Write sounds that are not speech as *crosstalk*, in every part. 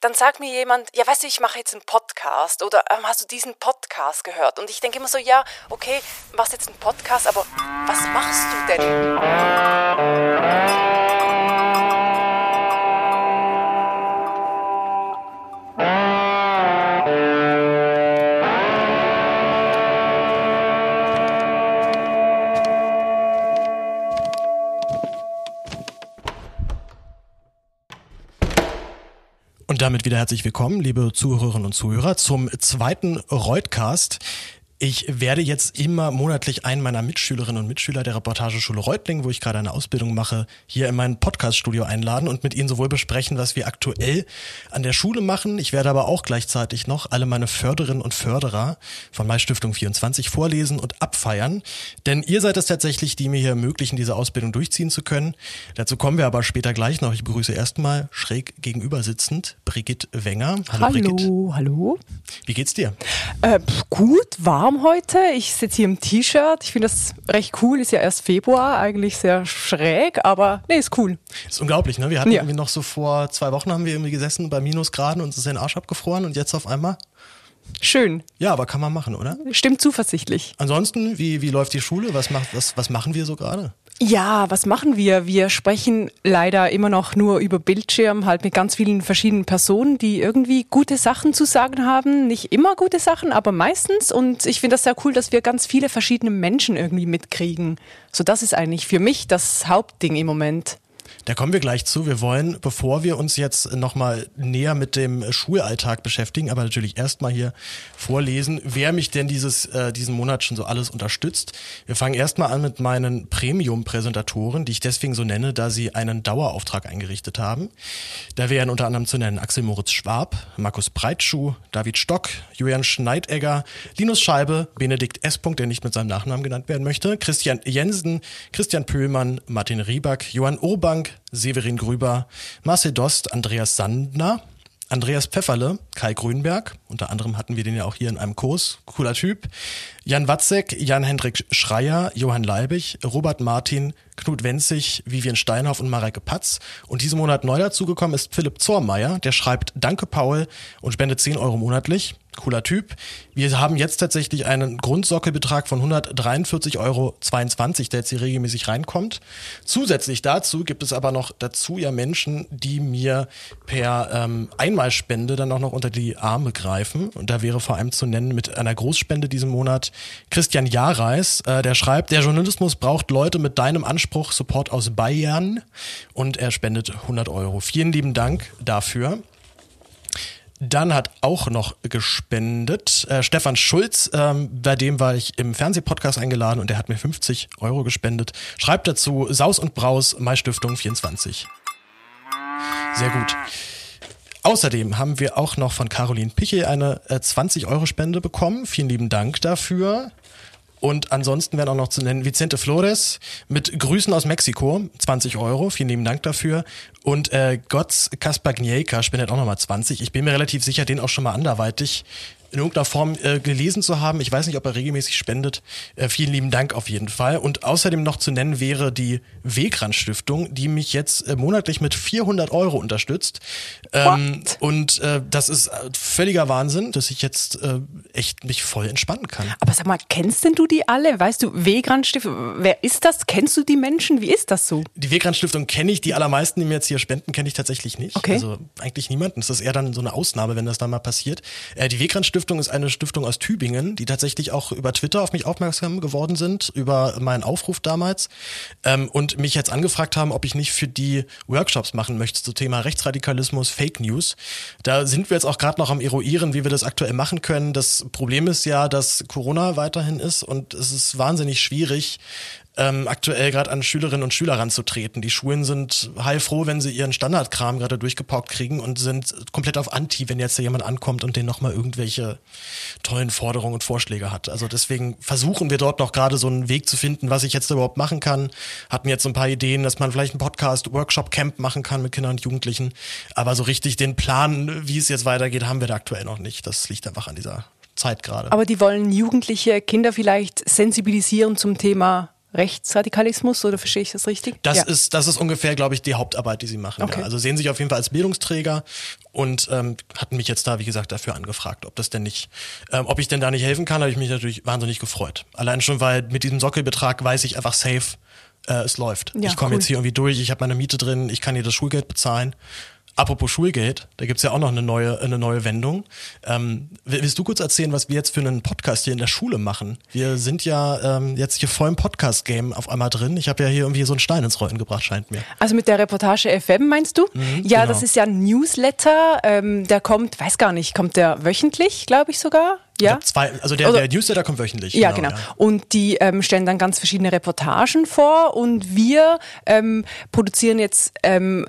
dann sagt mir jemand, ja, weißt du, ich mache jetzt einen Podcast oder ähm, hast du diesen Podcast gehört? Und ich denke immer so, ja, okay, machst jetzt einen Podcast, aber was machst du denn? Und damit wieder herzlich willkommen, liebe Zuhörerinnen und Zuhörer, zum zweiten Reutcast. Ich werde jetzt immer monatlich einen meiner Mitschülerinnen und Mitschüler der Reportageschule Reutling, wo ich gerade eine Ausbildung mache, hier in mein Podcaststudio einladen und mit ihnen sowohl besprechen, was wir aktuell an der Schule machen. Ich werde aber auch gleichzeitig noch alle meine Förderinnen und Förderer von Mai Stiftung 24 vorlesen und abfeiern. Denn ihr seid es tatsächlich, die mir hier ermöglichen, diese Ausbildung durchziehen zu können. Dazu kommen wir aber später gleich noch. Ich begrüße erstmal schräg gegenüber sitzend Brigitte Wenger. Hallo, hallo Brigitte. Hallo. Wie geht's dir? Äh, gut, war warm heute. Ich sitze hier im T-Shirt. Ich finde das recht cool. Ist ja erst Februar, eigentlich sehr schräg, aber nee, ist cool. Ist unglaublich, ne? Wir hatten ja. irgendwie noch so vor zwei Wochen haben wir irgendwie gesessen bei Minusgraden und uns ist den Arsch abgefroren und jetzt auf einmal Schön. Ja, aber kann man machen, oder? Stimmt zuversichtlich. Ansonsten, wie, wie läuft die Schule? Was, macht, was, was machen wir so gerade? Ja, was machen wir? Wir sprechen leider immer noch nur über Bildschirm, halt mit ganz vielen verschiedenen Personen, die irgendwie gute Sachen zu sagen haben. Nicht immer gute Sachen, aber meistens. Und ich finde das sehr cool, dass wir ganz viele verschiedene Menschen irgendwie mitkriegen. So, das ist eigentlich für mich das Hauptding im Moment. Da kommen wir gleich zu. Wir wollen, bevor wir uns jetzt nochmal näher mit dem Schulalltag beschäftigen, aber natürlich erstmal hier vorlesen, wer mich denn dieses, äh, diesen Monat schon so alles unterstützt. Wir fangen erstmal an mit meinen Premium-Präsentatoren, die ich deswegen so nenne, da sie einen Dauerauftrag eingerichtet haben. Da wären unter anderem zu nennen Axel Moritz Schwab, Markus Breitschuh, David Stock, Julian Schneidegger, Linus Scheibe, Benedikt S. der nicht mit seinem Nachnamen genannt werden möchte, Christian Jensen, Christian Pöhlmann, Martin Rieback, Johann Urbank, Severin Grüber, Marcel Dost, Andreas Sandner, Andreas Pfefferle, Kai Grünberg, unter anderem hatten wir den ja auch hier in einem Kurs, cooler Typ, Jan Watzek, Jan-Hendrik Schreier, Johann Leibig, Robert Martin, Knut Wenzig, Vivian Steinhoff und Mareike Patz. Und diesen Monat neu dazugekommen ist Philipp Zormeier, der schreibt Danke Paul und spendet 10 Euro monatlich cooler Typ. Wir haben jetzt tatsächlich einen Grundsockelbetrag von 143,22 Euro, der jetzt hier regelmäßig reinkommt. Zusätzlich dazu gibt es aber noch dazu ja Menschen, die mir per ähm, Einmalspende dann auch noch unter die Arme greifen. Und da wäre vor allem zu nennen mit einer Großspende diesen Monat Christian Jareis, äh, der schreibt, der Journalismus braucht Leute mit deinem Anspruch, Support aus Bayern. Und er spendet 100 Euro. Vielen lieben Dank dafür. Dann hat auch noch gespendet äh, Stefan Schulz, ähm, bei dem war ich im Fernsehpodcast eingeladen und der hat mir 50 Euro gespendet. Schreibt dazu Saus und Braus, Maistiftung 24. Sehr gut. Außerdem haben wir auch noch von Caroline Pichel eine äh, 20 Euro Spende bekommen. Vielen lieben Dank dafür. Und ansonsten werden auch noch zu nennen Vicente Flores mit Grüßen aus Mexiko, 20 Euro, vielen lieben Dank dafür. Und äh, Gotts Kaspagnieka spendet auch nochmal 20. Ich bin mir relativ sicher, den auch schon mal anderweitig in irgendeiner Form äh, gelesen zu haben. Ich weiß nicht, ob er regelmäßig spendet. Äh, vielen lieben Dank auf jeden Fall. Und außerdem noch zu nennen wäre die Wegrand Stiftung, die mich jetzt äh, monatlich mit 400 Euro unterstützt. Ähm, und äh, das ist äh, völliger Wahnsinn, dass ich jetzt äh, echt mich voll entspannen kann. Aber sag mal, kennst denn du die alle? Weißt du, Wegrand Stiftung, wer ist das? Kennst du die Menschen? Wie ist das so? Die Wegrand Stiftung kenne ich. Die allermeisten, die mir jetzt hier spenden, kenne ich tatsächlich nicht. Okay. Also eigentlich niemanden. Das ist eher dann so eine Ausnahme, wenn das dann mal passiert. Äh, die Wegrand Stiftung ist eine Stiftung aus Tübingen, die tatsächlich auch über Twitter auf mich aufmerksam geworden sind, über meinen Aufruf damals ähm, und mich jetzt angefragt haben, ob ich nicht für die Workshops machen möchte zum Thema Rechtsradikalismus, Fake News. Da sind wir jetzt auch gerade noch am Eruieren, wie wir das aktuell machen können. Das Problem ist ja, dass Corona weiterhin ist und es ist wahnsinnig schwierig, ähm, aktuell gerade an Schülerinnen und Schüler ranzutreten. Die Schulen sind heilfroh, wenn sie ihren Standardkram gerade durchgepaukt kriegen und sind komplett auf Anti, wenn jetzt jemand ankommt und denen nochmal irgendwelche tollen Forderungen und Vorschläge hat. Also deswegen versuchen wir dort noch gerade so einen Weg zu finden, was ich jetzt überhaupt machen kann. Hatten jetzt ein paar Ideen, dass man vielleicht einen Podcast, Workshop, Camp machen kann mit Kindern und Jugendlichen. Aber so richtig den Plan, wie es jetzt weitergeht, haben wir da aktuell noch nicht. Das liegt einfach an dieser Zeit gerade. Aber die wollen Jugendliche, Kinder vielleicht sensibilisieren zum Thema Rechtsradikalismus oder verstehe ich das richtig? Das, ja. ist, das ist ungefähr, glaube ich, die Hauptarbeit, die sie machen. Okay. Ja. Also sehen sich auf jeden Fall als Bildungsträger und ähm, hatten mich jetzt da, wie gesagt, dafür angefragt, ob das denn nicht, ähm, ob ich denn da nicht helfen kann, habe ich mich natürlich wahnsinnig gefreut. Allein schon, weil mit diesem Sockelbetrag weiß ich einfach safe, äh, es läuft. Ja, ich komme cool. jetzt hier irgendwie durch, ich habe meine Miete drin, ich kann hier das Schulgeld bezahlen. Apropos Schulgeld, da gibt's ja auch noch eine neue, eine neue Wendung. Ähm, willst du kurz erzählen, was wir jetzt für einen Podcast hier in der Schule machen? Wir sind ja ähm, jetzt hier voll im Podcast-Game auf einmal drin. Ich habe ja hier irgendwie so einen Stein ins Rollen gebracht, scheint mir. Also mit der Reportage FM meinst du? ja, genau. das ist ja ein Newsletter. Ähm, der kommt, weiß gar nicht, kommt der wöchentlich, glaube ich sogar? Ja. zwei, also der, Oder- der Newsletter kommt wöchentlich. Ja, genau. Und die ähm, stellen dann ganz verschiedene Reportagen vor und wir ähm, produzieren jetzt ähm,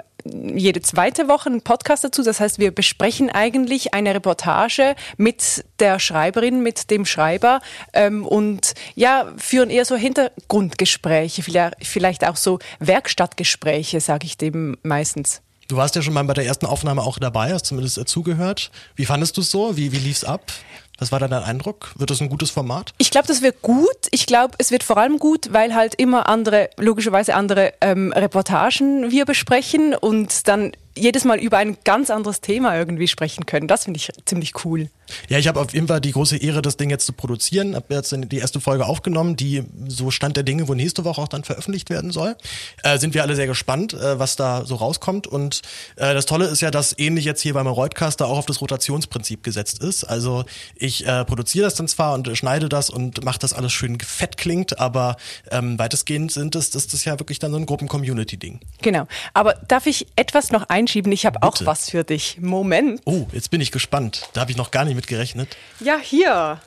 jede zweite Woche einen Podcast dazu. Das heißt, wir besprechen eigentlich eine Reportage mit der Schreiberin, mit dem Schreiber ähm, und ja, führen eher so Hintergrundgespräche, vielleicht, auch so Werkstattgespräche, sage ich dem meistens. Du warst ja schon mal bei der ersten Aufnahme auch dabei, hast zumindest äh, zugehört. Wie fandest du es so? Wie, wie lief's ab? Was war da dein Eindruck? Wird das ein gutes Format? Ich glaube, das wird gut. Ich glaube, es wird vor allem gut, weil halt immer andere, logischerweise andere ähm, Reportagen wir besprechen und dann jedes Mal über ein ganz anderes Thema irgendwie sprechen können. Das finde ich ziemlich cool. Ja, ich habe auf jeden Fall die große Ehre, das Ding jetzt zu produzieren. Habe jetzt die erste Folge aufgenommen, die so Stand der Dinge, wo nächste Woche auch dann veröffentlicht werden soll. Äh, sind wir alle sehr gespannt, äh, was da so rauskommt. Und äh, das Tolle ist ja, dass ähnlich jetzt hier beim Reutcaster auch auf das Rotationsprinzip gesetzt ist. Also ich äh, produziere das dann zwar und schneide das und mache das alles schön fett klingt, aber ähm, weitestgehend sind es, das ist ja wirklich dann so ein Gruppen-Community-Ding. Genau. Aber darf ich etwas noch einschieben? Ich habe auch was für dich. Moment. Oh, jetzt bin ich gespannt. Da habe ich noch gar nicht mit gerechnet. Ja, hier.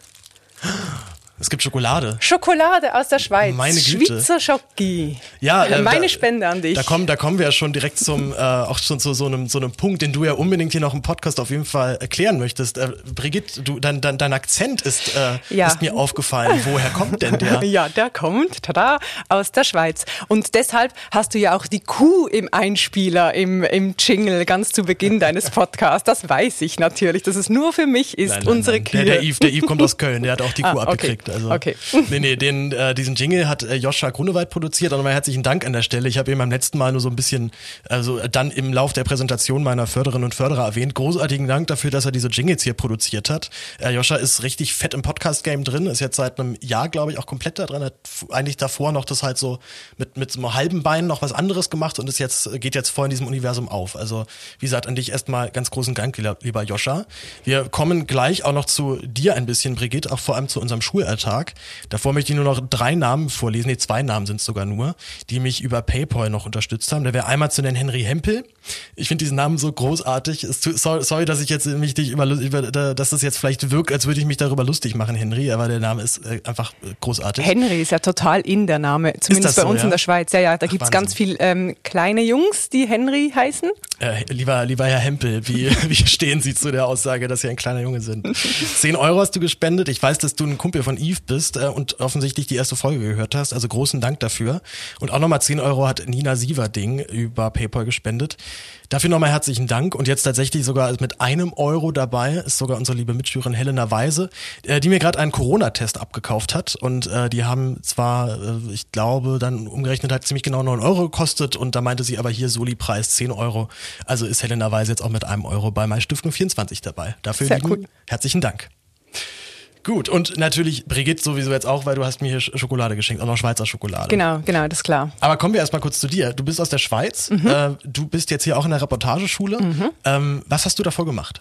Es gibt Schokolade. Schokolade aus der Schweiz. Meine Güte. Schweizer Schoki. Ja, äh, Meine da- Spende an dich. Da kommen, da kommen wir ja schon direkt zum, äh, auch schon zu so einem, so einem Punkt, den du ja unbedingt hier noch im Podcast auf jeden Fall erklären möchtest. Äh, Brigitte, du, dein, dein, dein Akzent ist, äh, Ja. ist mir aufgefallen. *laughs* Woher kommt denn der? Ja, der kommt, tada, aus der Schweiz. Und deshalb hast du ja auch die Kuh im Einspieler, im, im Jingle, ganz zu Beginn deines *laughs* Podcasts. Das weiß ich natürlich, dass es nur für mich ist, Nein, nein, unsere nein. Kühe. Der, der, Yves, der Yves kommt aus Köln, der hat auch die *laughs* Ah, Kuh okay. Also, Okay. Nee, nee, den, äh, diesen Jingle hat äh, Joscha Grunewald produziert. Und nochmal herzlichen Dank an der Stelle. Ich habe ihn beim letzten Mal nur so ein bisschen, also äh, dann im Lauf der Präsentation meiner Förderinnen und Förderer erwähnt. Großartigen Dank dafür, dass er diese Jingles hier produziert hat. Äh, Joscha ist richtig fett im Podcast-Game drin, ist jetzt seit einem Jahr, glaube ich, auch komplett da drin. Hat eigentlich davor noch das halt so mit, mit so einem halben Bein noch was anderes gemacht und ist jetzt, geht jetzt voll in diesem Universum auf. Also, wie gesagt, an dich erstmal ganz großen Dank, lieber, lieber Joscha. Wir kommen gleich auch noch zu dir ein bisschen, Brigitte, auch vor allem zu unserem Schulalltag. Davor möchte ich nur noch drei Namen vorlesen, nee, zwei Namen sind es sogar nur, die mich über PayPal noch unterstützt haben. Da wäre einmal zu nennen Henry Hempel. Ich finde diesen Namen so großartig. Es Sorry, sorry, dass ich jetzt mich über, über, dass das jetzt vielleicht wirkt, als würde ich mich darüber lustig machen, Henry, aber der Name ist äh, einfach äh, großartig. Henry ist ja total in der Name, zumindest bei so, uns ja? in der Schweiz. Ja, ja, da gibt's Wahnsinn. ganz viel ähm, kleine Jungs, die Henry heißen. Äh, lieber, lieber Herr Hempel, wie, *laughs* wie stehen Sie zu der Aussage, dass Sie ein kleiner Junge sind? *laughs* Zehn Euro hast du gespendet. Ich weiß, dass du ein Kumpel von Yves bist äh, und offensichtlich die erste Folge gehört hast. Also großen Dank dafür. Und auch nochmal zehn Euro hat Nina Sieverding über PayPal gespendet. Dafür nochmal herzlichen Dank. Und jetzt tatsächlich sogar mit einem Euro dabei ist sogar unsere liebe Mitschülerin Helena Weise, äh, die mir gerade einen Corona-Test abgekauft hat. Und äh, die haben zwar, äh, ich glaube, dann umgerechnet hat ziemlich genau neun Euro gekostet. Und da meinte sie aber hier Soli-Preis 10 Euro. Also ist Helena Weise jetzt auch mit einem Euro bei MyStiftung 24 dabei. Dafür Sehr lieben cool. herzlichen Dank. Gut, und natürlich Brigitte sowieso jetzt auch, weil du hast mir hier Sch- Schokolade geschenkt, auch noch Schweizer Schokolade. Genau, genau, das ist klar. Aber kommen wir erstmal kurz zu dir. Du bist aus der Schweiz, äh, du bist jetzt hier auch in der Reportageschule. Ähm, was hast du davor gemacht?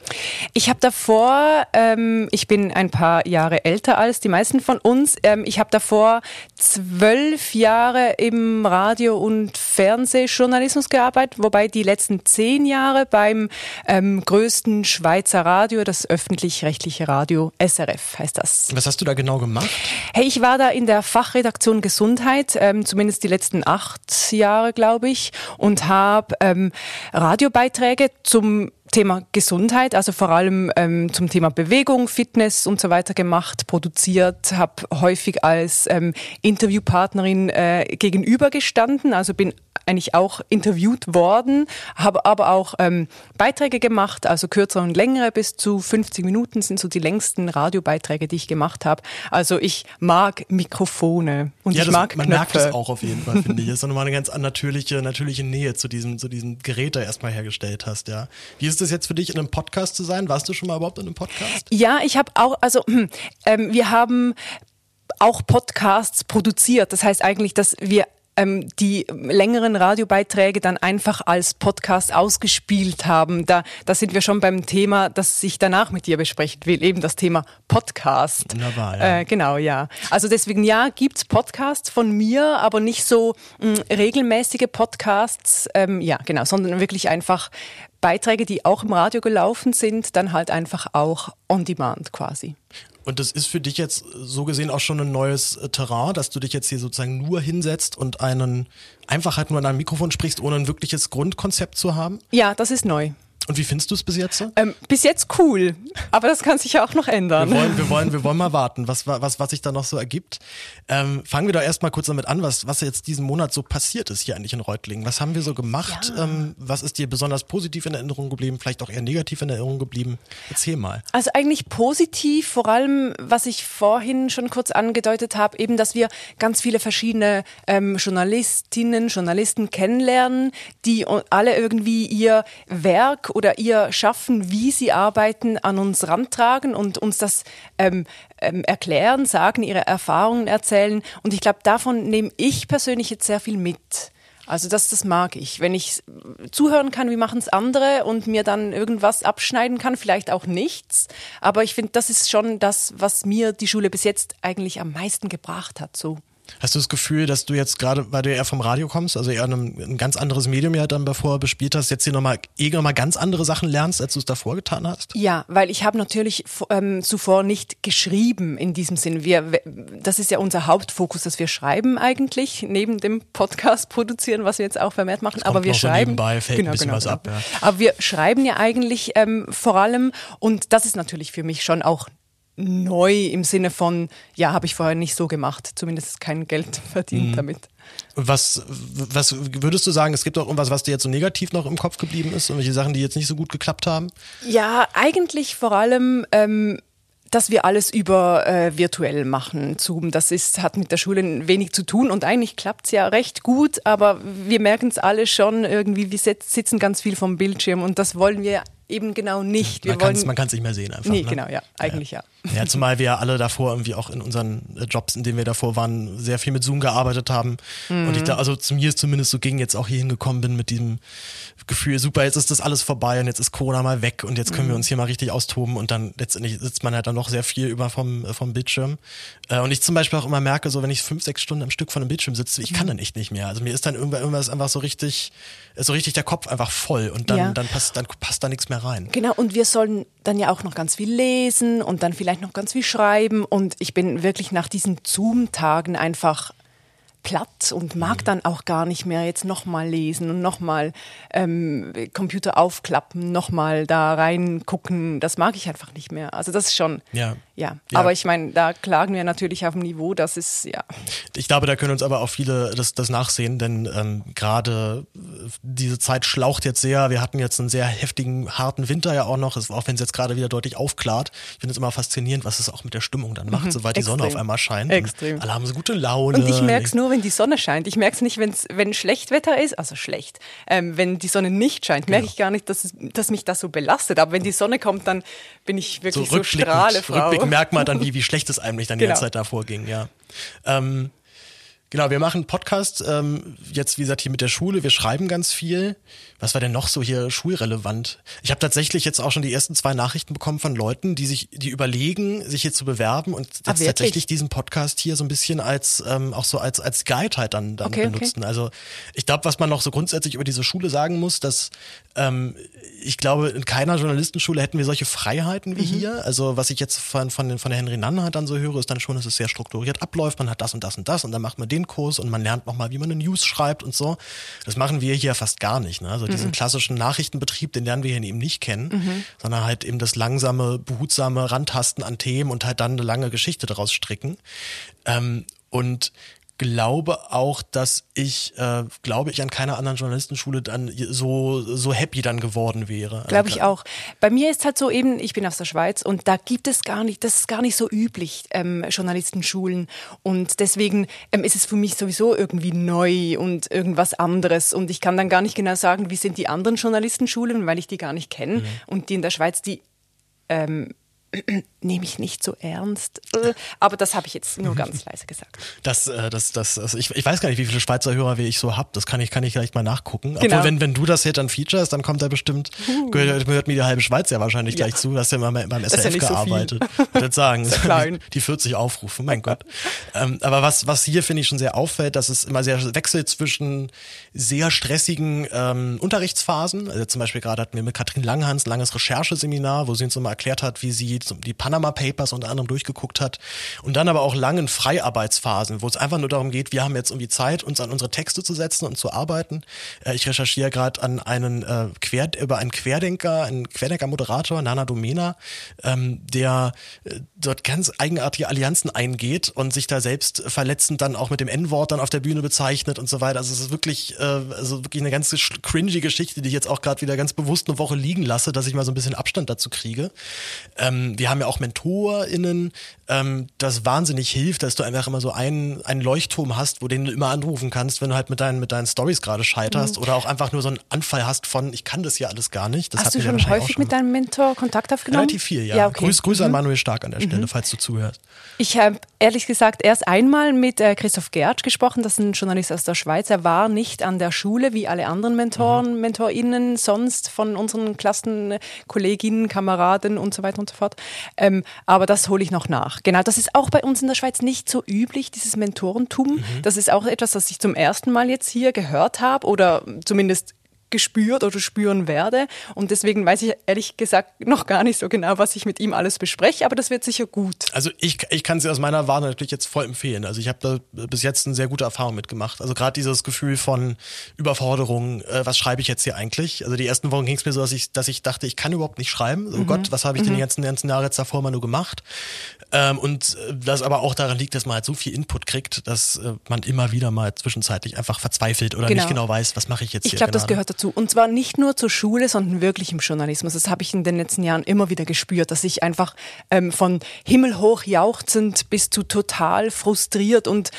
Ich habe davor, ähm, ich bin ein paar Jahre älter als die meisten von uns, ähm, ich habe davor zwölf Jahre im Radio- und Fernsehjournalismus gearbeitet, wobei die letzten zehn Jahre beim ähm, größten Schweizer Radio, das öffentlich-rechtliche Radio SRF heißt das. Was hast du da genau gemacht? Hey, ich war da in der Fachredaktion Gesundheit, ähm, zumindest die letzten acht Jahre, glaube ich, und habe ähm, Radiobeiträge zum Thema Gesundheit, also vor allem ähm, zum Thema Bewegung, Fitness und so weiter gemacht, produziert, habe häufig als ähm, Interviewpartnerin äh, gegenübergestanden, also bin eigentlich auch interviewt worden, habe aber auch ähm, Beiträge gemacht, also kürzere und längere, bis zu 50 Minuten sind so die längsten Radiobeiträge, die ich gemacht habe. Also ich mag Mikrofone und ich das, mag man Knöpfe. merkt es auch auf jeden Fall, *laughs* finde ich. Es ist nochmal eine ganz natürliche, natürliche Nähe zu diesem, zu diesem Gerät, da erstmal hergestellt hast, ja. Wie ist ist es jetzt für dich, in einem Podcast zu sein? Warst du schon mal überhaupt in einem Podcast? Ja, ich habe auch, also hm, ähm, wir haben auch Podcasts produziert. Das heißt eigentlich, dass wir ähm, die längeren Radiobeiträge dann einfach als Podcast ausgespielt haben. Da, da sind wir schon beim Thema, das ich danach mit dir besprechen will, eben das Thema Podcast. Wunderbar, ja. Äh, genau, ja. Also deswegen, ja, gibt's Podcasts von mir, aber nicht so mh, regelmäßige Podcasts, ähm, ja, genau, sondern wirklich einfach Beiträge, die auch im Radio gelaufen sind, dann halt einfach auch on demand quasi. Und das ist für dich jetzt so gesehen auch schon ein neues äh, Terrain, dass du dich jetzt hier sozusagen nur hinsetzt und einen einfach halt nur an einem Mikrofon sprichst, ohne ein wirkliches Grundkonzept zu haben? Ja, das ist neu. Und wie findest du es bis jetzt? Ähm, bis jetzt cool, aber das kann sich ja auch noch ändern. Wir wollen, wir wollen, wir wollen mal warten, was, was, was sich da noch so ergibt. Ähm, fangen wir doch erstmal kurz damit an, was, was jetzt diesen Monat so passiert ist hier eigentlich in Reutlingen. Was haben wir so gemacht? Ja. Ähm, was ist dir besonders positiv in Erinnerung geblieben, vielleicht auch eher negativ in Erinnerung geblieben? Erzähl mal. Also eigentlich positiv, vor allem, was ich vorhin schon kurz angedeutet habe, eben, dass wir ganz viele verschiedene ähm, Journalistinnen, Journalisten kennenlernen, die alle irgendwie ihr Werk oder ihr Schaffen, wie sie arbeiten, an uns rantragen und uns das ähm, ähm, erklären, sagen, ihre Erfahrungen erzählen. Und ich glaube, davon nehme ich persönlich jetzt sehr viel mit. Also das, das mag ich. Wenn ich zuhören kann, wie machen es andere und mir dann irgendwas abschneiden kann, vielleicht auch nichts. Aber ich finde, das ist schon das, was mir die Schule bis jetzt eigentlich am meisten gebracht hat. So. Hast du das Gefühl, dass du jetzt gerade, weil du eher vom Radio kommst, also eher ein, ein ganz anderes Medium ja dann davor bespielt hast, jetzt hier nochmal eh nochmal ganz andere Sachen lernst, als du es davor getan hast? Ja, weil ich habe natürlich ähm, zuvor nicht geschrieben in diesem Sinn. Wir, das ist ja unser Hauptfokus, dass wir schreiben eigentlich, neben dem Podcast produzieren, was wir jetzt auch vermehrt machen. Aber wir schreiben. Nebenbei fällt genau, ein bisschen genau, was genau. ab. Ja. Aber wir schreiben ja eigentlich ähm, vor allem und das ist natürlich für mich schon auch neu im Sinne von, ja, habe ich vorher nicht so gemacht, zumindest kein Geld *laughs* verdient mhm. damit. Was, was würdest du sagen, es gibt auch irgendwas, was dir jetzt so negativ noch im Kopf geblieben ist, irgendwelche Sachen, die jetzt nicht so gut geklappt haben? Ja, eigentlich vor allem ähm, dass wir alles über äh, virtuell machen. Zoom, das ist, hat mit der Schule wenig zu tun und eigentlich klappt's ja recht gut, aber wir merken es alle schon irgendwie, wir sitzen ganz viel vom Bildschirm und das wollen wir eben genau nicht. Wir man kann es nicht mehr sehen einfach. Nee, ne? genau, ja, eigentlich ja. ja. Ja, zumal wir ja alle davor irgendwie auch in unseren äh, Jobs, in denen wir davor waren, sehr viel mit Zoom gearbeitet haben. Mhm. Und ich da, also zu mir ist zumindest so ging, jetzt auch hier hingekommen bin mit diesem Gefühl, super, jetzt ist das alles vorbei und jetzt ist Corona mal weg und jetzt können mhm. wir uns hier mal richtig austoben und dann letztendlich sitzt man halt dann noch sehr viel über vom, äh, vom Bildschirm. Äh, und ich zum Beispiel auch immer merke, so wenn ich fünf, sechs Stunden am Stück von einem Bildschirm sitze, ich kann mhm. dann echt nicht mehr. Also mir ist dann irgendwann irgendwas einfach so richtig, so richtig der Kopf einfach voll und dann, ja. dann passt, dann passt da nichts mehr rein. Genau, und wir sollen dann ja auch noch ganz viel lesen und dann vielleicht noch ganz viel schreiben. Und ich bin wirklich nach diesen Zoom-Tagen einfach platt und mag mhm. dann auch gar nicht mehr jetzt nochmal lesen und nochmal ähm, Computer aufklappen, nochmal da reingucken. Das mag ich einfach nicht mehr. Also das ist schon, ja. ja. ja. Aber ich meine, da klagen wir natürlich auf dem Niveau, das ist, ja. Ich glaube, da können uns aber auch viele das, das nachsehen, denn ähm, gerade äh, diese Zeit schlaucht jetzt sehr. Wir hatten jetzt einen sehr heftigen, harten Winter ja auch noch, auch wenn es jetzt gerade wieder deutlich aufklart. Ich finde es immer faszinierend, was es auch mit der Stimmung dann macht, mhm. sobald die Sonne auf einmal scheint. Extrem. Alle haben so gute Laune. Und ich merke es nur, wenn die Sonne scheint. Ich merke es nicht, wenn's, wenn schlecht Wetter ist, also schlecht. Ähm, wenn die Sonne nicht scheint, merke genau. ich gar nicht, dass, dass mich das so belastet. Aber wenn die Sonne kommt, dann bin ich wirklich so, so Strahlefrau. Rückblick merkt man dann, wie, wie *laughs* schlecht es eigentlich dann genau. die ganze Zeit davor ging, ja. Ähm, Genau, wir machen Podcast ähm, jetzt, wie gesagt, hier mit der Schule. Wir schreiben ganz viel. Was war denn noch so hier schulrelevant? Ich habe tatsächlich jetzt auch schon die ersten zwei Nachrichten bekommen von Leuten, die sich, die überlegen, sich hier zu bewerben und ah, jetzt ah, tatsächlich diesen Podcast hier so ein bisschen als ähm, auch so als als Guide halt dann, dann okay, benutzen. Okay. Also ich glaube, was man noch so grundsätzlich über diese Schule sagen muss, dass ähm, ich glaube, in keiner Journalistenschule hätten wir solche Freiheiten wie mhm. hier. Also was ich jetzt von, von, von der Henry Nann halt dann so höre, ist dann schon, dass es sehr strukturiert abläuft. Man hat das und das und das und dann macht man den Kurs und man lernt nochmal, wie man eine News schreibt und so. Das machen wir hier fast gar nicht. Ne? Also mhm. diesen klassischen Nachrichtenbetrieb, den lernen wir hier eben nicht kennen, mhm. sondern halt eben das langsame, behutsame Rantasten an Themen und halt dann eine lange Geschichte daraus stricken. Ähm, und glaube auch, dass ich, äh, glaube ich, an keiner anderen Journalistenschule dann so, so happy dann geworden wäre. Glaube ich auch. Bei mir ist halt so eben, ich bin aus der Schweiz und da gibt es gar nicht, das ist gar nicht so üblich, ähm, Journalistenschulen. Und deswegen ähm, ist es für mich sowieso irgendwie neu und irgendwas anderes. Und ich kann dann gar nicht genau sagen, wie sind die anderen Journalistenschulen, weil ich die gar nicht kenne. Mhm. Und die in der Schweiz, die ähm, *clears throat* nehme ich nicht so ernst. Äh, aber das habe ich jetzt nur ganz *laughs* leise gesagt. Das, äh, das, das, also ich, ich weiß gar nicht, wie viele Schweizer Hörer wie ich so habe. Das kann ich, kann ich gleich mal nachgucken. Genau. Obwohl, wenn, wenn du das jetzt dann featurest, dann kommt da bestimmt, uh. gehört, gehört, mir die halbe Schweiz ja wahrscheinlich ja. gleich zu. Du hast ja mal beim SRF ja gearbeitet. So ich würde sagen, *laughs* *laughs* die, die 40 Aufrufe, mein Gott. Ähm, aber was, was hier finde ich schon sehr auffällt, dass es immer sehr wechselt zwischen sehr stressigen ähm, Unterrichtsphasen. Also zum Beispiel gerade hatten wir mit Katrin Langhans ein langes Rechercheseminar, wo sie uns immer erklärt hat, wie sie die Panama Papers unter anderem durchgeguckt hat und dann aber auch langen Freiarbeitsphasen, wo es einfach nur darum geht, wir haben jetzt irgendwie Zeit, uns an unsere Texte zu setzen und zu arbeiten. Äh, ich recherchiere gerade an einen äh, Quer, über einen Querdenker, einen Querdenker-Moderator, Nana Domena, ähm, der äh, dort ganz eigenartige Allianzen eingeht und sich da selbst verletzend dann auch mit dem N-Wort dann auf der Bühne bezeichnet und so weiter. Also es ist wirklich, äh, also wirklich eine ganz cringy Geschichte, die ich jetzt auch gerade wieder ganz bewusst eine Woche liegen lasse, dass ich mal so ein bisschen Abstand dazu kriege. Ähm, wir haben ja auch MentorInnen, ähm, das wahnsinnig hilft, dass du einfach immer so einen, einen Leuchtturm hast, wo den du immer anrufen kannst, wenn du halt mit deinen, mit deinen Stories gerade scheiterst mhm. oder auch einfach nur so einen Anfall hast von, ich kann das ja alles gar nicht. Das hast du schon häufig schon mit deinem Mentor Kontakt aufgenommen? Relativ viel, ja. ja okay. Grüß, Grüße mhm. an Manuel Stark an der Stelle, mhm. falls du zuhörst. Ich habe ehrlich gesagt erst einmal mit äh, Christoph Gertsch gesprochen, das ist ein Journalist aus der Schweiz. Er war nicht an der Schule wie alle anderen Mentoren, mhm. MentorInnen sonst von unseren Klassenkolleginnen, Kameraden und so weiter und so fort. Ähm, aber das hole ich noch nach. Genau, das ist auch bei uns in der Schweiz nicht so üblich, dieses Mentorentum. Mhm. Das ist auch etwas, das ich zum ersten Mal jetzt hier gehört habe oder zumindest gespürt oder spüren werde. Und deswegen weiß ich ehrlich gesagt noch gar nicht so genau, was ich mit ihm alles bespreche, aber das wird sicher gut. Also ich, ich kann sie aus meiner Warte natürlich jetzt voll empfehlen. Also ich habe da bis jetzt eine sehr gute Erfahrung mitgemacht. Also gerade dieses Gefühl von Überforderung, äh, was schreibe ich jetzt hier eigentlich? Also die ersten Wochen ging es mir so, dass ich, dass ich dachte, ich kann überhaupt nicht schreiben. Oh mhm. Gott, was habe ich denn mhm. die ganzen, ganzen Jahre jetzt davor mal nur gemacht? Ähm, und äh, das aber auch daran liegt, dass man halt so viel Input kriegt, dass äh, man immer wieder mal zwischenzeitlich einfach verzweifelt oder genau. nicht genau weiß, was mache ich jetzt ich hier. Ich glaube, das gehört dazu. Und zwar nicht nur zur Schule, sondern wirklich im Journalismus. Das habe ich in den letzten Jahren immer wieder gespürt, dass ich einfach ähm, von himmelhoch jauchzend bis zu total frustriert und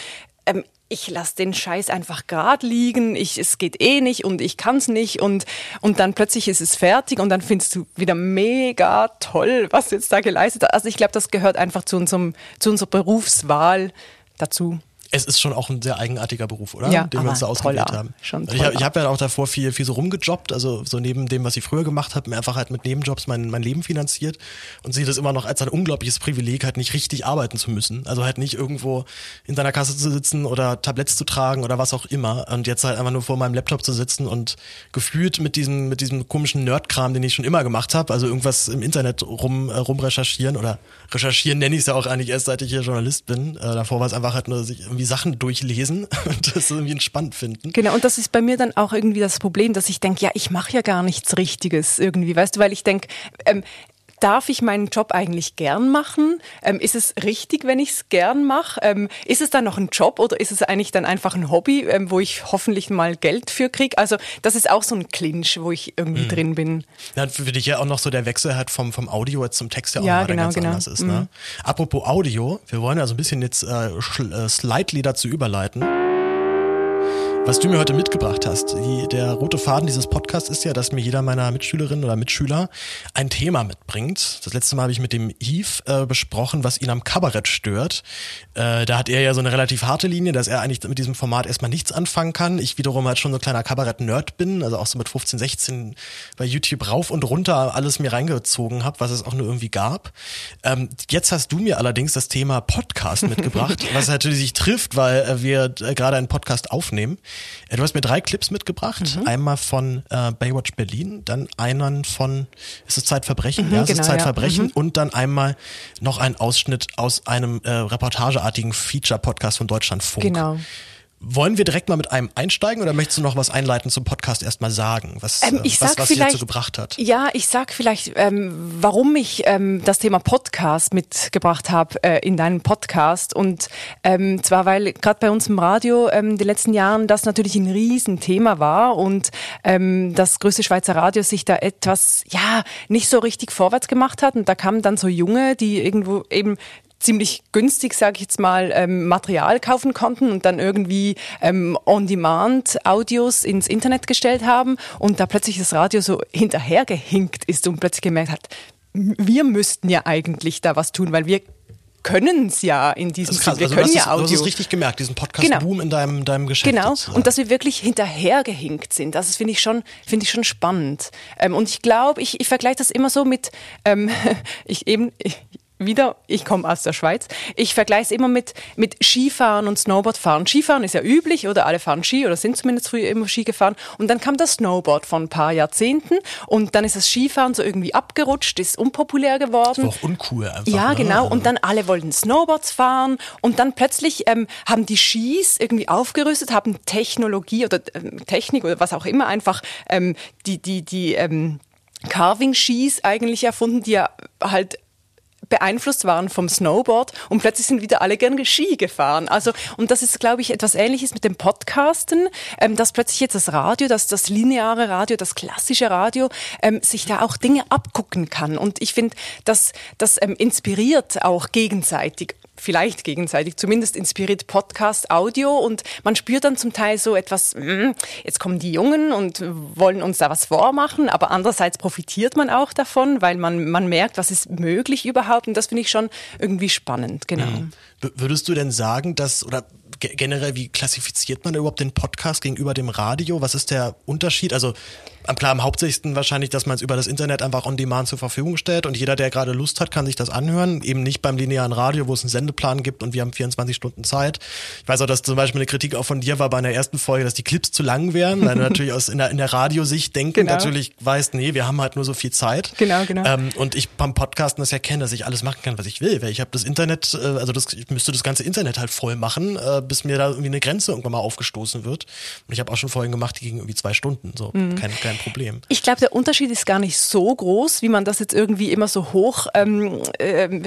ähm, ich lasse den Scheiß einfach grad liegen, ich, es geht eh nicht und ich kann's nicht und, und dann plötzlich ist es fertig und dann findest du wieder mega toll, was jetzt da geleistet hast. Also ich glaube, das gehört einfach zu unserem, zu unserer Berufswahl dazu es ist schon auch ein sehr eigenartiger Beruf, oder? Ja, den wir uns da ausgewählt toller, haben. Schon also ich habe hab ja auch davor viel, viel so rumgejobbt, also so neben dem, was ich früher gemacht habe, mir einfach halt mit Nebenjobs mein, mein Leben finanziert und sehe das immer noch als ein unglaubliches Privileg, halt nicht richtig arbeiten zu müssen. Also halt nicht irgendwo in deiner Kasse zu sitzen oder Tabletts zu tragen oder was auch immer und jetzt halt einfach nur vor meinem Laptop zu sitzen und gefühlt mit diesem, mit diesem komischen Nerdkram, den ich schon immer gemacht habe, also irgendwas im Internet rum, äh, rumrecherchieren oder recherchieren nenne ich es ja auch eigentlich erst, seit ich hier Journalist bin. Äh, davor war es einfach halt nur sich irgendwie Sachen durchlesen *laughs* und das irgendwie entspannt finden. Genau, und das ist bei mir dann auch irgendwie das Problem, dass ich denke, ja, ich mache ja gar nichts Richtiges irgendwie, weißt du, weil ich denke, ähm, darf ich meinen Job eigentlich gern machen? Ähm, ist es richtig, wenn ich es gern mache? Ähm, ist es dann noch ein Job oder ist es eigentlich dann einfach ein Hobby, ähm, wo ich hoffentlich mal Geld für kriege? Also das ist auch so ein Clinch, wo ich irgendwie mhm. drin bin. Ja, für dich ja auch noch so der Wechsel hat vom, vom Audio jetzt zum Text ja auch ja, genau, ganz genau. anders ist. Ne? Mhm. Apropos Audio, wir wollen ja so ein bisschen jetzt äh, äh slightly dazu überleiten was du mir heute mitgebracht hast. Die, der rote Faden dieses Podcasts ist ja, dass mir jeder meiner Mitschülerinnen oder Mitschüler ein Thema mitbringt. Das letzte Mal habe ich mit dem Yves äh, besprochen, was ihn am Kabarett stört. Äh, da hat er ja so eine relativ harte Linie, dass er eigentlich mit diesem Format erstmal nichts anfangen kann. Ich wiederum halt schon so ein kleiner Kabarett-Nerd bin, also auch so mit 15, 16 bei YouTube rauf und runter alles mir reingezogen habe, was es auch nur irgendwie gab. Ähm, jetzt hast du mir allerdings das Thema Podcast mitgebracht, *laughs* was natürlich sich trifft, weil äh, wir äh, gerade einen Podcast aufnehmen. Äh, du hast mir drei Clips mitgebracht. Mhm. Einmal von äh, Baywatch Berlin, dann einen von Ist es Zeitverbrechen? Mhm, ja, es genau, ist Zeitverbrechen. Ja. Mhm. Und dann einmal noch ein Ausschnitt aus einem äh, reportageartigen Feature-Podcast von Deutschlandfunk. Genau. Wollen wir direkt mal mit einem einsteigen oder möchtest du noch was einleiten zum Podcast erstmal sagen, was, Ähm, ich äh, was, sag was dich dazu gebracht hat? Ja, ich sag vielleicht, ähm, warum ich ähm, das Thema Podcast mitgebracht habe äh, in deinen Podcast. Und ähm, zwar, weil gerade bei uns im Radio ähm, in den letzten Jahren das natürlich ein Riesenthema war und ähm, das größte Schweizer Radio sich da etwas, ja, nicht so richtig vorwärts gemacht hat. Und da kamen dann so Junge, die irgendwo eben ziemlich günstig, sage ich jetzt mal, ähm, Material kaufen konnten und dann irgendwie ähm, On-Demand-Audios ins Internet gestellt haben und da plötzlich das Radio so hinterhergehinkt ist und plötzlich gemerkt hat, wir müssten ja eigentlich da was tun, weil wir können es ja in diesem Das ist krass. Sinn. Wir Also, können ja es, du hast Audio. es richtig gemerkt, diesen Podcast-Boom in deinem, deinem Geschäft. Genau, sozusagen. und dass wir wirklich hinterhergehinkt sind, das finde ich schon, finde ich schon spannend. Ähm, und ich glaube, ich, ich vergleiche das immer so mit, ähm, *laughs* ich eben, ich, wieder, ich komme aus der Schweiz, ich vergleiche es immer mit, mit Skifahren und Snowboardfahren. Skifahren ist ja üblich, oder alle fahren Ski oder sind zumindest früher immer Ski gefahren. Und dann kam das Snowboard vor ein paar Jahrzehnten und dann ist das Skifahren so irgendwie abgerutscht, ist unpopulär geworden. war auch uncool einfach. Ja, ne? genau. Also- Und dann alle wollten Snowboards fahren und dann plötzlich ähm, haben die Skis irgendwie aufgerüstet, haben Technologie oder ähm, Technik oder was auch immer einfach ähm, die die die ähm, Carving-Skis eigentlich erfunden, die ja halt beeinflusst waren vom Snowboard und plötzlich sind wieder alle gerne Ski gefahren. Also und das ist, glaube ich, etwas Ähnliches mit dem Podcasten, ähm, dass plötzlich jetzt das Radio, dass das lineare Radio, das klassische Radio ähm, sich da auch Dinge abgucken kann. Und ich finde, dass das ähm, inspiriert auch gegenseitig vielleicht gegenseitig, zumindest inspiriert Podcast Audio und man spürt dann zum Teil so etwas, hm, jetzt kommen die Jungen und wollen uns da was vormachen, aber andererseits profitiert man auch davon, weil man, man merkt, was ist möglich überhaupt und das finde ich schon irgendwie spannend, genau. W- Würdest du denn sagen, dass, oder ge- generell, wie klassifiziert man überhaupt den Podcast gegenüber dem Radio? Was ist der Unterschied? Also, am klar, am hauptsächlichsten wahrscheinlich, dass man es über das Internet einfach on demand zur Verfügung stellt und jeder, der gerade Lust hat, kann sich das anhören. Eben nicht beim linearen Radio, wo es einen Sendeplan gibt und wir haben 24 Stunden Zeit. Ich weiß auch, dass zum Beispiel eine Kritik auch von dir war bei einer ersten Folge, dass die Clips zu lang wären, weil du *laughs* natürlich aus in der, in der Radiosicht denken Genau. natürlich weißt, nee, wir haben halt nur so viel Zeit. Genau, genau. Ähm, und ich beim Podcasten das erkenne, dass ich alles machen kann, was ich will. Weil ich habe das Internet, äh, also das, ich müsste das ganze Internet halt voll machen, äh, bis mir da irgendwie eine Grenze irgendwann mal aufgestoßen wird. Und ich habe auch schon Folgen gemacht, die gingen irgendwie zwei Stunden. So, Mhm. kein, kein Problem. Ich glaube, der Unterschied ist gar nicht so groß, wie man das jetzt irgendwie immer so hoch, ähm, ähm,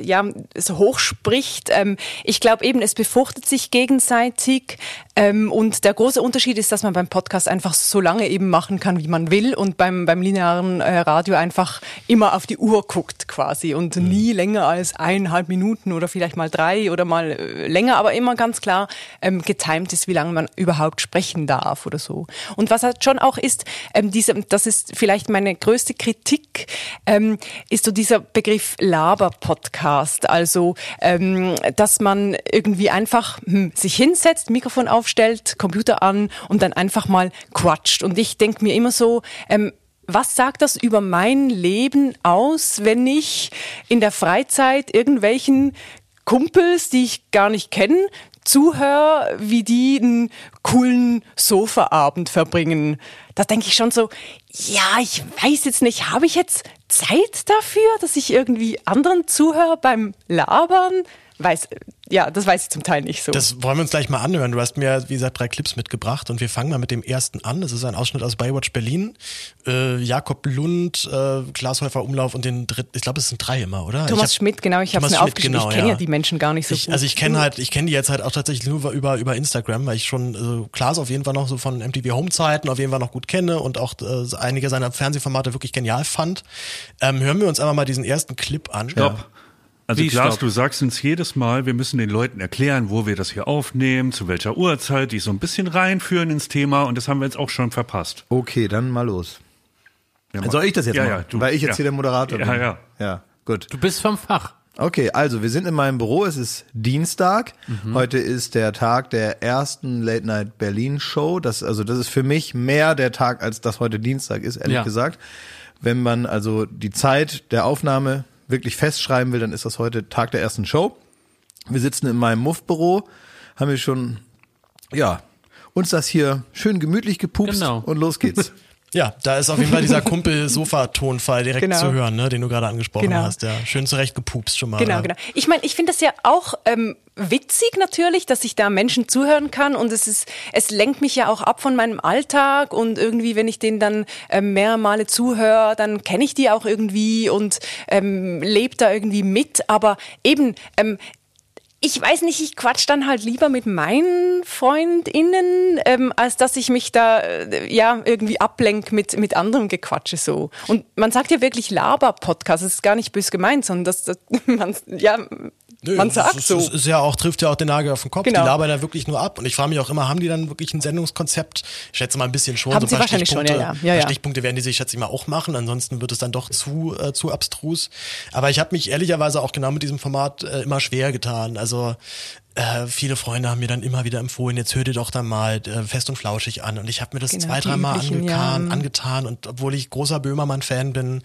ja, so hoch spricht. Ähm, ich glaube eben, es befruchtet sich gegenseitig. Ähm, und der große Unterschied ist, dass man beim Podcast einfach so lange eben machen kann, wie man will und beim, beim linearen äh, Radio einfach immer auf die Uhr guckt quasi und nie länger als eineinhalb Minuten oder vielleicht mal drei oder mal äh, länger, aber immer ganz klar ähm, getimed ist, wie lange man überhaupt sprechen darf oder so. Und was halt schon auch ist, ähm, diese, das ist vielleicht meine größte Kritik, ähm, ist so dieser Begriff Laber-Podcast. Also, ähm, dass man irgendwie einfach hm, sich hinsetzt, Mikrofon aufstellt, Computer an und dann einfach mal quatscht. Und ich denke mir immer so, ähm, was sagt das über mein Leben aus, wenn ich in der Freizeit irgendwelchen Kumpels, die ich gar nicht kenne, zuhöre, wie die einen coolen Sofaabend verbringen. Da denke ich schon so, ja, ich weiß jetzt nicht, habe ich jetzt Zeit dafür, dass ich irgendwie anderen zuhöre beim Labern? Weiß, ja, das weiß ich zum Teil nicht so. Das wollen wir uns gleich mal anhören. Du hast mir, wie gesagt, drei Clips mitgebracht und wir fangen mal mit dem ersten an. Das ist ein Ausschnitt aus Baywatch Berlin. Äh, Jakob Lund, äh, Glashäufer Umlauf und den dritten, ich glaube, es sind drei immer, oder? Thomas hab- Schmidt, genau, ich habe es mir aufgeschrieben. genau, ich kenne ja. ja. die Menschen gar nicht so Ich, gut. also ich kenne halt, ich kenne die jetzt halt auch tatsächlich nur über, über Instagram, weil ich schon also Klaas auf jeden Fall noch so von MTV Home Zeiten auf jeden Fall noch gut kenne und auch äh, einige seiner Fernsehformate wirklich genial fand. Ähm, hören wir uns einfach mal diesen ersten Clip an. Stopp. Also Wie, Klaas, stopp? du sagst uns jedes Mal, wir müssen den Leuten erklären, wo wir das hier aufnehmen, zu welcher Uhrzeit, die so ein bisschen reinführen ins Thema und das haben wir jetzt auch schon verpasst. Okay, dann mal los. Ja, Soll ich das jetzt ja, machen? Ja, du, Weil ich jetzt ja. hier der Moderator ja, bin. Ja, Ja, gut. Du bist vom Fach. Okay, also wir sind in meinem Büro, es ist Dienstag. Heute ist der Tag der ersten Late Night Berlin Show. Das, also das ist für mich mehr der Tag, als das heute Dienstag ist, ehrlich Ja. gesagt. Wenn man also die Zeit der Aufnahme wirklich festschreiben will, dann ist das heute Tag der ersten Show. Wir sitzen in meinem Muff-Büro, haben wir schon, ja, uns das hier schön gemütlich gepupst Genau. und los geht's. Ja, da ist auf jeden Fall dieser *laughs* Kumpel-Sofa-Tonfall direkt Genau. zu hören, ne, den du gerade angesprochen Genau. hast. Ja, schön zurecht gepupst schon mal. Genau, ja. genau. Ich meine, ich finde das ja auch ähm, witzig natürlich, dass ich da Menschen zuhören kann und es ist, es lenkt mich ja auch ab von meinem Alltag und irgendwie, wenn ich denen dann ähm, mehr Male zuhöre, dann kenne ich die auch irgendwie und ähm, lebe da irgendwie mit. Aber eben, ähm, ich weiß nicht, ich quatsch dann halt lieber mit meinen FreundInnen, ähm, als dass ich mich da äh, ja irgendwie ablenk mit, mit anderem Gequatsche so. Und man sagt ja wirklich Laber-Podcast, das ist gar nicht bös gemeint, sondern das, das *laughs* man, ja, Nö, man sagt so. Es ist ja auch, trifft ja auch den Nagel auf den Kopf. Genau. Die labern da wirklich nur ab. Und ich frage mich auch immer, haben die dann wirklich ein Sendungskonzept? Ich schätze mal ein bisschen schon. Haben so sie paar wahrscheinlich schon, Stichpunkte, ja, ja. Ja, ja. Stichpunkte werden die sich, schätze ich mal, auch machen. Ansonsten wird es dann doch zu, äh, zu abstrus. Aber ich habe mich ehrlicherweise auch genau mit diesem Format äh, immer schwer getan. Also äh, viele Freunde haben mir dann immer wieder empfohlen, jetzt hör dir doch dann mal äh, fest und flauschig an. Und ich habe mir das Genau, zwei, dreimal angetan, ja. angetan. Und obwohl ich großer Böhmermann-Fan bin,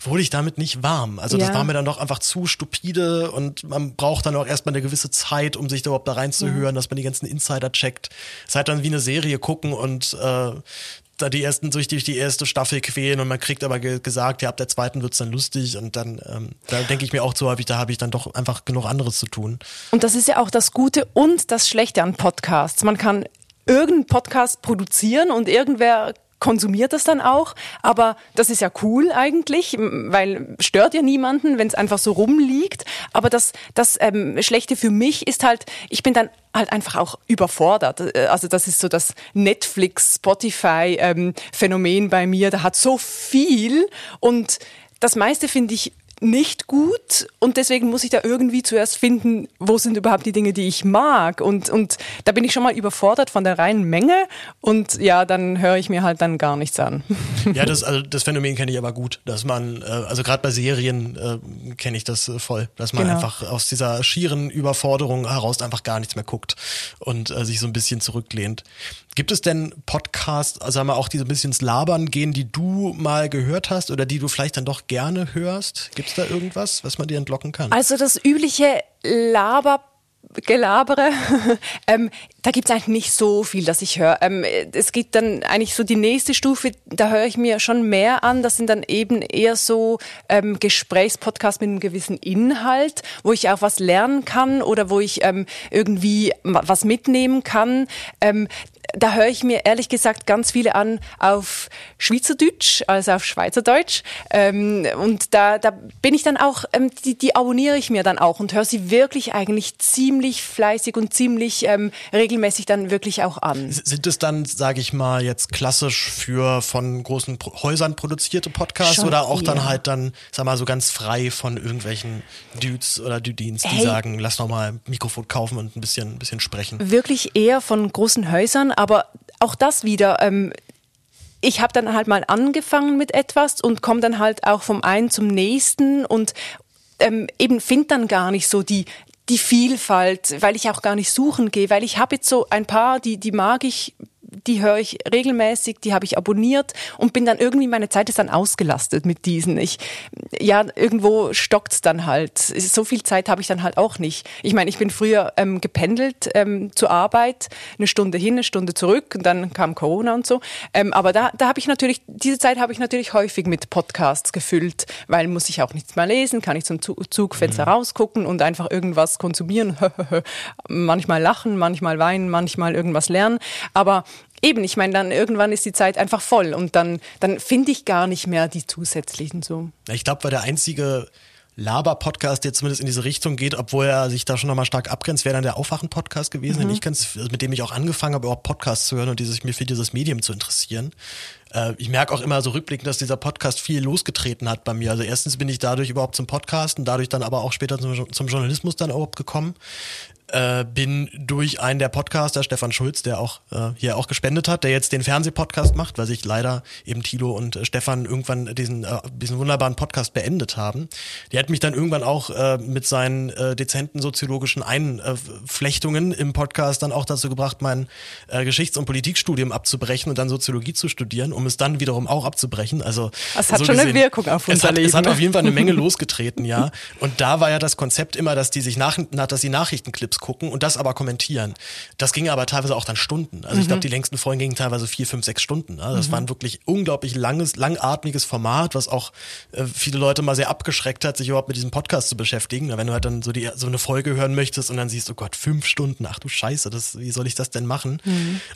wurde ich damit nicht warm. Also das Ja. war mir dann doch einfach zu stupide und man braucht dann auch erstmal eine gewisse Zeit, um sich da überhaupt da reinzuhören, dass man die ganzen Insider checkt. Es ist halt dann wie eine Serie gucken und äh, da die ersten durch die, die erste Staffel quälen und man kriegt aber ge gesagt, ja, ab der zweiten wird's dann lustig und dann, ähm, da denke ich mir auch zu häufig, da habe ich dann doch einfach genug anderes zu tun. Und das ist ja auch das Gute und das Schlechte an Podcasts. Man kann irgendeinen Podcast produzieren und irgendwer konsumiert das dann auch, aber das ist ja cool eigentlich, weil stört ja niemanden, wenn es einfach so rumliegt. Aber das, das ähm, Schlechte für mich ist halt, ich bin dann halt einfach auch überfordert. Äh, Also das ist so das Netflix, Spotify ähm, Phänomen bei mir. Da hat so viel und das meiste finde ich nicht gut und deswegen muss ich da irgendwie zuerst finden, wo sind überhaupt die Dinge, die ich mag und, und da bin ich schon mal überfordert von der reinen Menge und ja, dann höre ich mir halt dann gar nichts an. *laughs* Ja, das, also das Phänomen kenne ich aber gut, dass man, äh, also gerade bei Serien äh, kenne ich das äh, voll, dass man Genau. einfach aus dieser schieren Überforderung heraus einfach gar nichts mehr guckt und äh, sich so ein bisschen zurücklehnt. Gibt es denn Podcasts, sagen wir auch die so ein bisschen ins Labern gehen, die du mal gehört hast oder die du vielleicht dann doch gerne hörst? Gibt es da irgendwas, was man dir entlocken kann? Also das übliche Laber Gelabere, *laughs* ähm, da gibt's eigentlich nicht so viel, dass ich höre. Ähm, es gibt dann eigentlich so die nächste Stufe, da höre ich mir schon mehr an. Das sind dann eben eher so ähm, Gesprächspodcasts mit einem gewissen Inhalt, wo ich auch was lernen kann oder wo ich ähm, irgendwie was mitnehmen kann. Da höre ich mir ehrlich gesagt ganz viele an auf Schweizerdeutsch, also auf Schweizerdeutsch. Ähm, und da, da bin ich dann auch, ähm, die, die abonniere ich mir dann auch und höre sie wirklich eigentlich ziemlich fleißig und ziemlich ähm, regelmäßig dann wirklich auch an. Sind es dann, sage ich mal, jetzt klassisch für von großen Pro Häusern produzierte Podcasts Schon oder auch dann eher. halt dann, sag mal, so ganz frei von irgendwelchen Dudes oder Dudins, die Hey. sagen, lass noch mal ein Mikrofon kaufen und ein bisschen, ein bisschen sprechen. Wirklich eher von großen Häusern, aber auch das wieder. Ähm, ich habe dann halt mal angefangen mit etwas und komme dann halt auch vom einen zum nächsten und ähm, eben finde dann gar nicht so die die Vielfalt, weil ich auch gar nicht suchen gehe, weil ich habe jetzt so ein paar, die die mag ich, die höre ich regelmäßig, die habe ich abonniert und bin dann irgendwie meine Zeit ist dann ausgelastet mit diesen. Ich ja irgendwo stockt's dann halt. So viel Zeit habe ich dann halt auch nicht. Ich meine, ich bin früher ähm, gependelt ähm, zur Arbeit, eine Stunde hin, eine Stunde zurück und dann kam Corona und so. Ähm, aber da da habe ich natürlich diese Zeit habe ich natürlich häufig mit Podcasts gefüllt, weil muss ich auch nichts mehr lesen, kann ich zum Zu- Zugfenster rausgucken und einfach irgendwas konsumieren, *laughs* manchmal lachen, manchmal weinen, manchmal irgendwas lernen, aber Eben, ich meine, dann irgendwann ist die Zeit einfach voll und dann, dann finde ich gar nicht mehr die zusätzlichen so. Ich glaube, weil der einzige Laber-Podcast, der zumindest in diese Richtung geht, obwohl er sich da schon nochmal stark abgrenzt, wäre dann der Aufwachen-Podcast gewesen, den ich ganz, also mit dem ich auch angefangen habe, überhaupt Podcasts zu hören und dieses, mich für dieses Medium zu interessieren. Äh, ich merke auch immer so rückblickend, dass dieser Podcast viel losgetreten hat bei mir. Also erstens bin ich dadurch überhaupt zum Podcasten, dadurch dann aber auch später zum, zum Journalismus dann überhaupt gekommen. Äh, bin durch einen der Podcaster, Stefan Schulz, der auch äh, hier auch gespendet hat, der jetzt den Fernsehpodcast macht, weil sich leider eben Tilo und äh, Stefan irgendwann diesen, äh, diesen wunderbaren Podcast beendet haben. Der hat mich dann irgendwann auch äh, mit seinen äh, dezenten soziologischen Einflechtungen im Podcast dann auch dazu gebracht, mein äh, Geschichts- und Politikstudium abzubrechen und dann Soziologie zu studieren, um es dann wiederum auch abzubrechen. Also Das hat schon eine Wirkung auf es unser hat, Leben, Es hat auf jeden Fall eine Menge losgetreten, ja. Und da war ja das Konzept immer, dass die sich nach, na, dass die Nachrichtenclips Gucken und das aber kommentieren. Das ging aber teilweise auch dann Stunden. Also ich glaube, die längsten Folgen gingen teilweise vier, fünf, sechs Stunden. Ne? Das war ein wirklich unglaublich langes, langatmiges Format, was auch äh, viele Leute mal sehr abgeschreckt hat, sich überhaupt mit diesem Podcast zu beschäftigen. Wenn du halt dann so die so eine Folge hören möchtest und dann siehst, oh Gott, fünf Stunden, ach du Scheiße, das, wie soll ich das denn machen?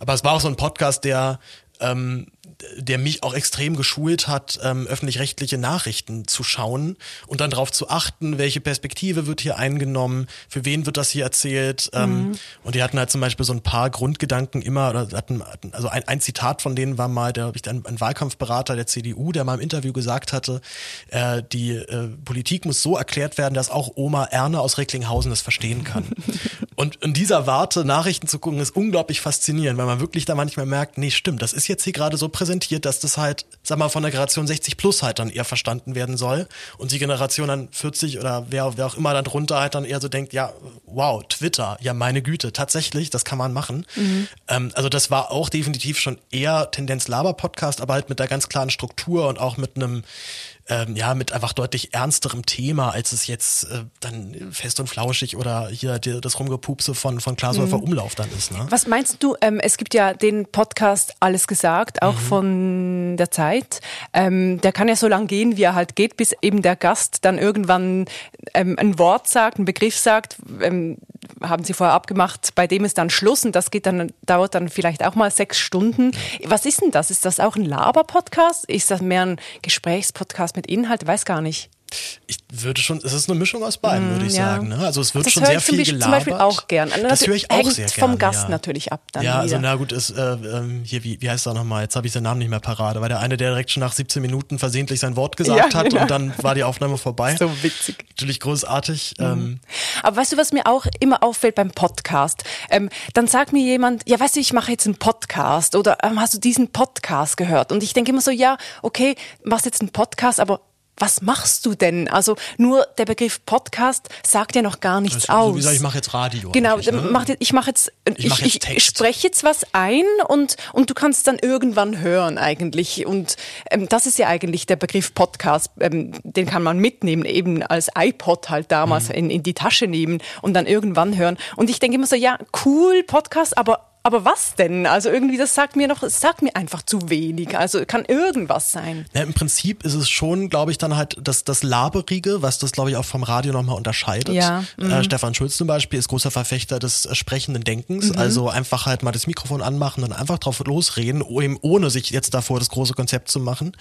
Aber es war auch so ein Podcast, der ähm, der mich auch extrem geschult hat, ähm, öffentlich-rechtliche Nachrichten zu schauen und dann darauf zu achten, welche Perspektive wird hier eingenommen, für wen wird das hier erzählt. Ähm, Und die hatten halt zum Beispiel so ein paar Grundgedanken immer, oder hatten, also ein, ein Zitat von denen war mal, der, ich, ein, ein Wahlkampfberater der CDU, der mal im Interview gesagt hatte, äh, die äh, Politik muss so erklärt werden, dass auch Oma Erne aus Recklinghausen es verstehen kann. *laughs* Und in dieser Warte Nachrichten zu gucken, ist unglaublich faszinierend, weil man wirklich da manchmal merkt, nee, stimmt, das ist jetzt hier gerade so präsentiert, dass das halt, sag mal, von der Generation 60 plus halt dann eher verstanden werden soll. Und die Generation dann 40 oder wer, wer auch immer dann drunter halt dann eher so denkt, ja, wow, Twitter, ja, meine Güte, tatsächlich, das kann man machen. Ähm, also das war auch definitiv schon eher Tendenz Laber-Podcast, aber halt mit der ganz klaren Struktur und auch mit einem ähm, ja, mit einfach deutlich ernsterem Thema, als es jetzt äh, dann fest und flauschig oder hier die, das Rumgepupse von, von Glashäufer Umlauf dann ist. Ne? Was meinst du? Ähm, es gibt ja den Podcast Alles gesagt, auch von der Zeit. Ähm, der kann ja so lang gehen, wie er halt geht, bis eben der Gast dann irgendwann ähm, ein Wort sagt, einen Begriff sagt. Haben sie vorher abgemacht, bei dem ist dann Schluss und das geht dann, dauert dann vielleicht auch mal sechs Stunden. Was ist denn das? Ist das auch ein Laber-Podcast? Ist das mehr ein Gesprächspodcast mit Inhalt? Weiß gar nicht. Ich würde schon, es ist eine Mischung aus beiden, würde ich Mm, ja. sagen. Ne? Also es wird Das schon sehr ich viel gelabert. zum Beispiel auch gern. Also Das höre ich auch hängt sehr vom gerne, Gast ja. natürlich ab dann Ja, also wieder. na gut, ist, äh, ähm, hier, wie, wie heißt er nochmal? Jetzt habe ich den Namen nicht mehr parade, weil der eine, der direkt schon nach 17 Minuten versehentlich sein Wort gesagt Ja, hat genau. und dann war die Aufnahme vorbei. *laughs* So witzig. Natürlich großartig. Ähm, Aber weißt du, was mir auch immer auffällt beim Podcast? Ähm, dann sagt mir jemand, ja, weißt du, ich mache jetzt einen Podcast oder ähm, hast du diesen Podcast gehört? Und ich denke immer so, ja, okay, machst jetzt einen Podcast, aber was machst du denn? Also nur der Begriff Podcast sagt ja noch gar nichts Also, so aus. wie sag ich, ich mache jetzt Radio Genau, ne? mach, ich mache jetzt, Ich ich, mach ich, jetzt Text. spreche jetzt was ein und, und du kannst dann irgendwann hören eigentlich. Und ähm, das ist ja eigentlich der Begriff Podcast, ähm, den kann man mitnehmen, eben als iPod halt damals Mhm. in, in die Tasche nehmen und dann irgendwann hören. Und ich denke immer so, ja, cool, Podcast, aber aber was denn? Also irgendwie, das sagt mir noch, es sagt mir einfach zu wenig. Also kann irgendwas sein. Ja, Im Prinzip ist es schon, glaube ich, dann halt das, das Laberige, was das, glaube ich, auch vom Radio nochmal unterscheidet. Ja, mhm. Äh, Stefan Schulz zum Beispiel ist großer Verfechter des äh, sprechenden Denkens. Mhm. Also einfach halt mal das Mikrofon anmachen und einfach drauf losreden, ohne sich jetzt davor das große Konzept zu machen.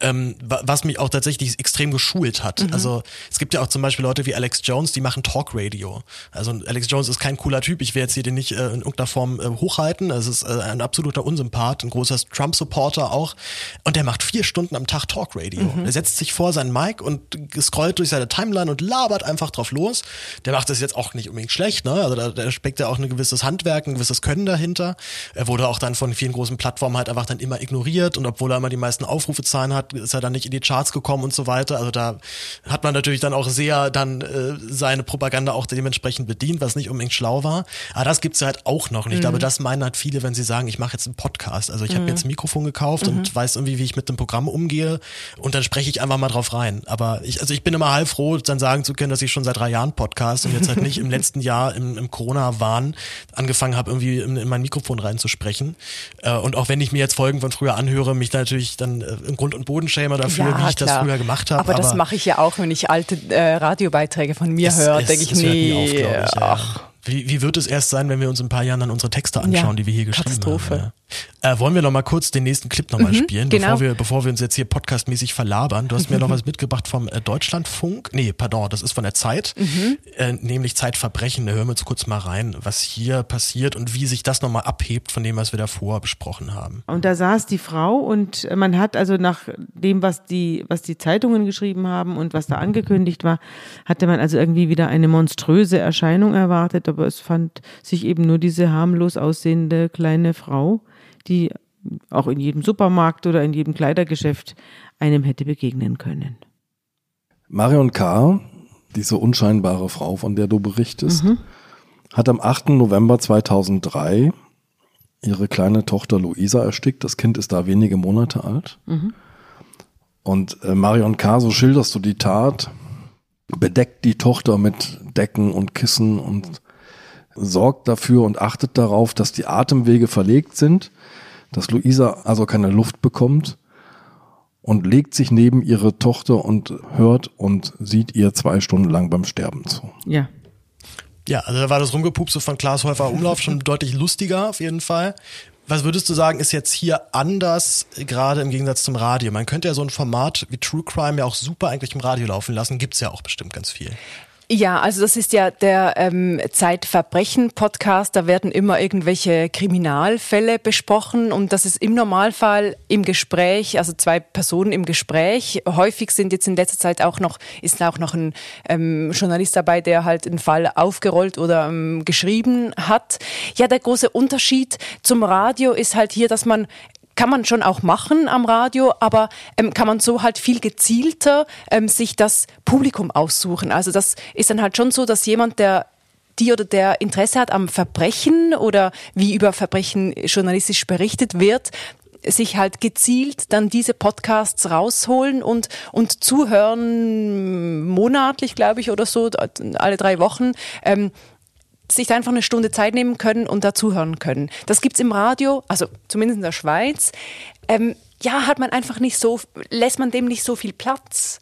Ähm, wa- was mich auch tatsächlich extrem geschult hat. Mhm. Also es gibt ja auch zum Beispiel Leute wie Alex Jones, die machen Talk-Radio. Also Alex Jones ist kein cooler Typ. Ich will jetzt hier den nicht äh, in irgendeiner Form äh, hochhalten. Es ist äh, ein absoluter Unsympath, ein großer Trump-Supporter auch. Und der macht vier Stunden am Tag Talk-Radio. Mhm. Er setzt sich vor seinen Mic und scrollt durch seine Timeline und labert einfach drauf los. Der macht das jetzt auch nicht unbedingt schlecht, ne? Also da, da steckt ja auch ein gewisses Handwerk, ein gewisses Können dahinter. Er wurde auch dann von vielen großen Plattformen halt einfach dann immer ignoriert und obwohl er immer die meisten Aufrufezahlen hat, ist er dann nicht in die Charts gekommen und so weiter. Also da hat man natürlich dann auch sehr dann äh, seine Propaganda auch dementsprechend bedient, was nicht unbedingt schlau war. Aber das gibt's halt auch noch nicht. Ich glaube, das meinen halt viele, wenn sie sagen, ich mache jetzt einen Podcast. Also ich habe jetzt ein Mikrofon gekauft und weiß irgendwie, wie ich mit dem Programm umgehe und dann spreche ich einfach mal drauf rein. Aber ich, also ich bin immer halb froh, dann sagen zu können, dass ich schon seit drei Jahren Podcast und jetzt halt nicht im *laughs* letzten Jahr im, im Corona-Wahn angefangen habe, irgendwie in, in mein Mikrofon reinzusprechen. Äh, und auch wenn ich mir jetzt Folgen von früher anhöre, mich da natürlich dann äh, im Grund und Boden schäme dafür, wie ich das klar. früher gemacht habe. Aber, das mache ich ja auch, wenn ich alte äh, Radiobeiträge von mir höre, denke ich, es hört nie nee, auf, ich, ja. Wie, wie wird es erst sein, wenn wir uns in ein paar Jahren dann unsere Texte anschauen, Ja, die wir hier geschrieben Katastrophe. haben? Äh, wollen wir noch mal kurz den nächsten Clip nochmal mal spielen, genau. bevor, wir, bevor wir uns jetzt hier podcastmäßig verlabern? Du hast mir noch was mitgebracht vom äh, Deutschlandfunk. Nee, pardon, das ist von der Zeit, äh, nämlich Zeitverbrechen. Da hören wir uns kurz mal rein, was hier passiert und wie sich das nochmal abhebt von dem, was wir davor besprochen haben. Und da saß die Frau und man hat also nach dem, was die, was die Zeitungen geschrieben haben und was da angekündigt war, hatte man also irgendwie wieder eine monströse Erscheinung erwartet, aber es fand sich eben nur diese harmlos aussehende kleine Frau, die auch in jedem Supermarkt oder in jedem Kleidergeschäft einem hätte begegnen können. Marion K., diese unscheinbare Frau, von der du berichtest, hat am 8. November 2003 ihre kleine Tochter Luisa erstickt. Das Kind ist da wenige Monate alt. Und äh, Marion K., so schilderst du die Tat, bedeckt die Tochter mit Decken und Kissen und sorgt dafür und achtet darauf, dass die Atemwege verlegt sind, dass Luisa also keine Luft bekommt und legt sich neben ihre Tochter und hört und sieht ihr zwei Stunden lang beim Sterben zu. Ja. Ja, also da war das Rumgepupse von Klaas Häufer Umlauf schon deutlich lustiger auf jeden Fall. Was würdest du sagen, ist jetzt hier anders, gerade im Gegensatz zum Radio? Man könnte ja so ein Format wie True Crime ja auch super eigentlich im Radio laufen lassen. Gibt's ja auch bestimmt ganz viel. Ja, also das ist ja der ähm, Zeitverbrechen-Podcast. Da werden immer irgendwelche Kriminalfälle besprochen und das ist im Normalfall im Gespräch, also zwei Personen im Gespräch. Häufig sind jetzt in letzter Zeit auch noch, ist auch noch ein ähm, Journalist dabei, der halt einen Fall aufgerollt oder ähm, geschrieben hat. Ja, der große Unterschied zum Radio ist halt hier, dass man kann man schon auch machen am Radio, aber ähm, kann man so halt viel gezielter ähm, sich das Publikum aussuchen. Also das ist dann halt schon so, dass jemand, der die oder der Interesse hat am Verbrechen oder wie über Verbrechen journalistisch berichtet wird, sich halt gezielt dann diese Podcasts rausholen und, und zuhören monatlich, glaube ich, oder so, alle drei Wochen. Ähm, sich einfach eine Stunde Zeit nehmen können und dazuhören können. Das gibt's im Radio, also zumindest in der Schweiz. Ähm, ja, hat man einfach nicht so, lässt man dem nicht so viel Platz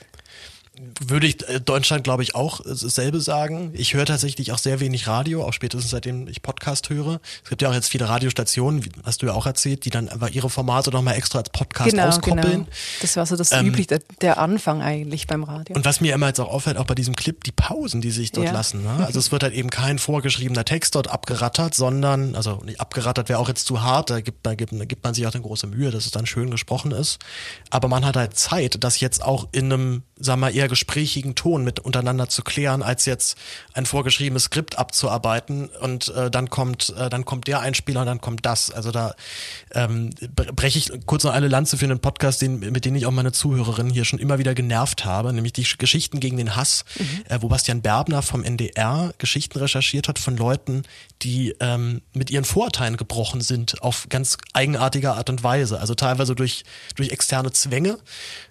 würde ich äh, Deutschland, glaube ich, auch dasselbe sagen. Ich höre tatsächlich auch sehr wenig Radio, auch spätestens seitdem ich Podcast höre. Es gibt ja auch jetzt viele Radiostationen, wie hast du ja auch erzählt, die dann aber ihre Formate nochmal extra als Podcast genau, auskoppeln. Genau. Das war so das ähm, üblich, der, der, Anfang eigentlich beim Radio. Und was mir immer jetzt auch auffällt, auch bei diesem Clip, die Pausen, die sich dort ja. lassen. Ne? Also es wird halt eben kein vorgeschriebener Text dort abgerattert, sondern, also nicht abgerattert wäre auch jetzt zu hart, da gibt, da, gibt, da gibt man sich auch eine große Mühe, dass es dann schön gesprochen ist. Aber man hat halt Zeit, das jetzt auch in einem, sagen wir mal, eher gesprächigen Ton mit untereinander zu klären, als jetzt ein vorgeschriebenes Skript abzuarbeiten und äh, dann kommt äh, dann kommt der Einspieler und dann kommt das. Also da ähm, breche ich kurz noch eine Lanze für einen Podcast, den, mit dem ich auch meine Zuhörerinnen hier schon immer wieder genervt habe, nämlich die Geschichten gegen den Hass, mhm. äh, wo Bastian Berbner vom NDR Geschichten recherchiert hat von Leuten, die ähm, mit ihren Vorurteilen gebrochen sind auf ganz eigenartige Art und Weise. Also teilweise durch durch externe Zwänge.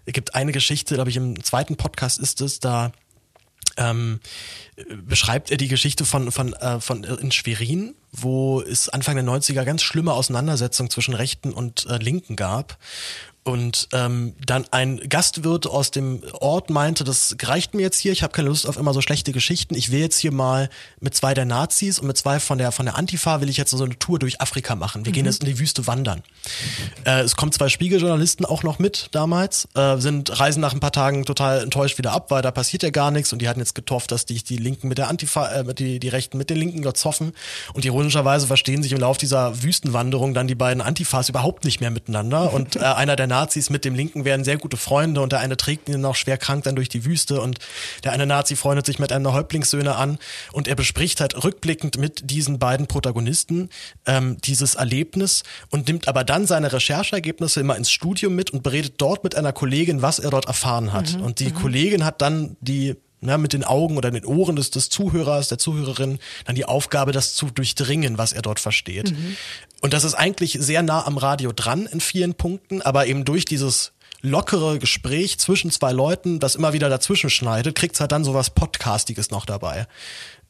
Es gibt eine Geschichte, glaube ich, im zweiten Podcast ist es, da ähm, beschreibt er die Geschichte von, von, äh, von äh, in Schwerin, wo es Anfang der 90er ganz schlimme Auseinandersetzungen zwischen Rechten und äh, Linken gab. Und ähm, dann ein Gastwirt aus dem Ort meinte, das reicht mir jetzt hier, ich habe keine Lust auf immer so schlechte Geschichten. Ich will jetzt hier mal mit zwei der Nazis und mit zwei von der von der Antifa will ich jetzt so eine Tour durch Afrika machen. Wir mhm. gehen jetzt in die Wüste wandern. Äh, es kommen zwei Spiegeljournalisten auch noch mit damals, äh, sind reisen nach ein paar Tagen total enttäuscht wieder ab, weil da passiert ja gar nichts und die hatten jetzt getofft, dass die, die Linken mit der Antifa, äh, die, die Rechten mit den Linken dort zoffen. Und ironischerweise verstehen sich im Laufe dieser Wüstenwanderung dann die beiden Antifas überhaupt nicht mehr miteinander. Und äh, einer der Nazis mit dem Linken werden sehr gute Freunde und der eine trägt ihn noch schwer krank dann durch die Wüste und der eine Nazi freundet sich mit einer Häuptlingssöhne an und er bespricht halt rückblickend mit diesen beiden Protagonisten ähm, dieses Erlebnis und nimmt aber dann seine Rechercheergebnisse immer ins Studium mit und beredet dort mit einer Kollegin, was er dort erfahren hat. Mhm, und die mhm. Kollegin hat dann die ja, mit den Augen oder den Ohren des, des Zuhörers, der Zuhörerin, dann die Aufgabe, das zu durchdringen, was er dort versteht. Mhm. Und das ist eigentlich sehr nah am Radio dran in vielen Punkten, aber eben durch dieses lockere Gespräch zwischen zwei Leuten, das immer wieder dazwischen schneidet, kriegt's halt dann sowas Podcastiges noch dabei.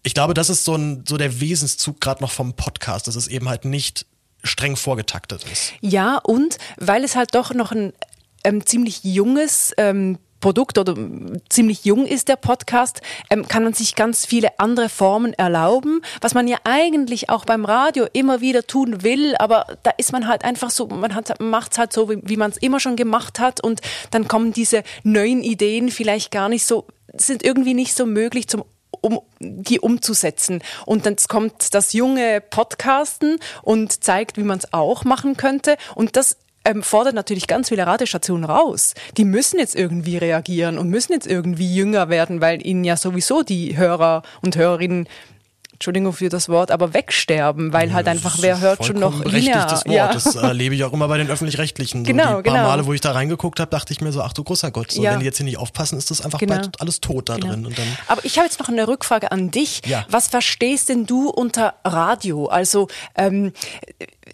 Ich glaube, das ist so, ein, so der Wesenszug gerade noch vom Podcast, dass es eben halt nicht streng vorgetaktet ist. Ja, und weil es halt doch noch ein ähm, ziemlich junges ähm, Produkt oder ziemlich jung ist der Podcast, ähm, kann man sich ganz viele andere Formen erlauben, was man ja eigentlich auch beim Radio immer wieder tun will, aber da ist man halt einfach so, man macht es halt so, wie, wie man es immer schon gemacht hat und dann kommen diese neuen Ideen vielleicht gar nicht so, sind irgendwie nicht so möglich zum um die umzusetzen. Und dann kommt das junge Podcasten und zeigt, wie man es auch machen könnte. Und das ähm, fordert natürlich ganz viele Radiostationen raus. Die müssen jetzt irgendwie reagieren und müssen jetzt irgendwie jünger werden, weil ihnen ja sowieso die Hörer und Hörerinnen Entschuldigung für das Wort, aber wegsterben, weil halt einfach, wer hört schon noch linear. Wort. Ja. Das erlebe ich auch immer bei den Öffentlich-Rechtlichen. So genau, die paar genau. Male, wo ich da reingeguckt habe, dachte ich mir so, ach du großer Gott, so, ja. wenn die jetzt hier nicht aufpassen, ist das einfach genau. bald alles tot da genau. drin. Und dann aber ich habe jetzt noch eine Rückfrage an dich. Was verstehst denn du unter Radio? Also ähm,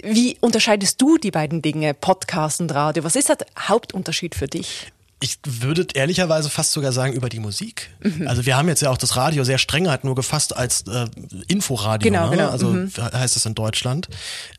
wie unterscheidest du die beiden Dinge, Podcast und Radio? Was ist der Hauptunterschied für dich? Ich würde ehrlicherweise fast sogar sagen über die Musik. Also wir haben jetzt ja auch das Radio sehr streng halt nur gefasst als äh, Inforadio, Genau, ne? genau, also heißt es in Deutschland.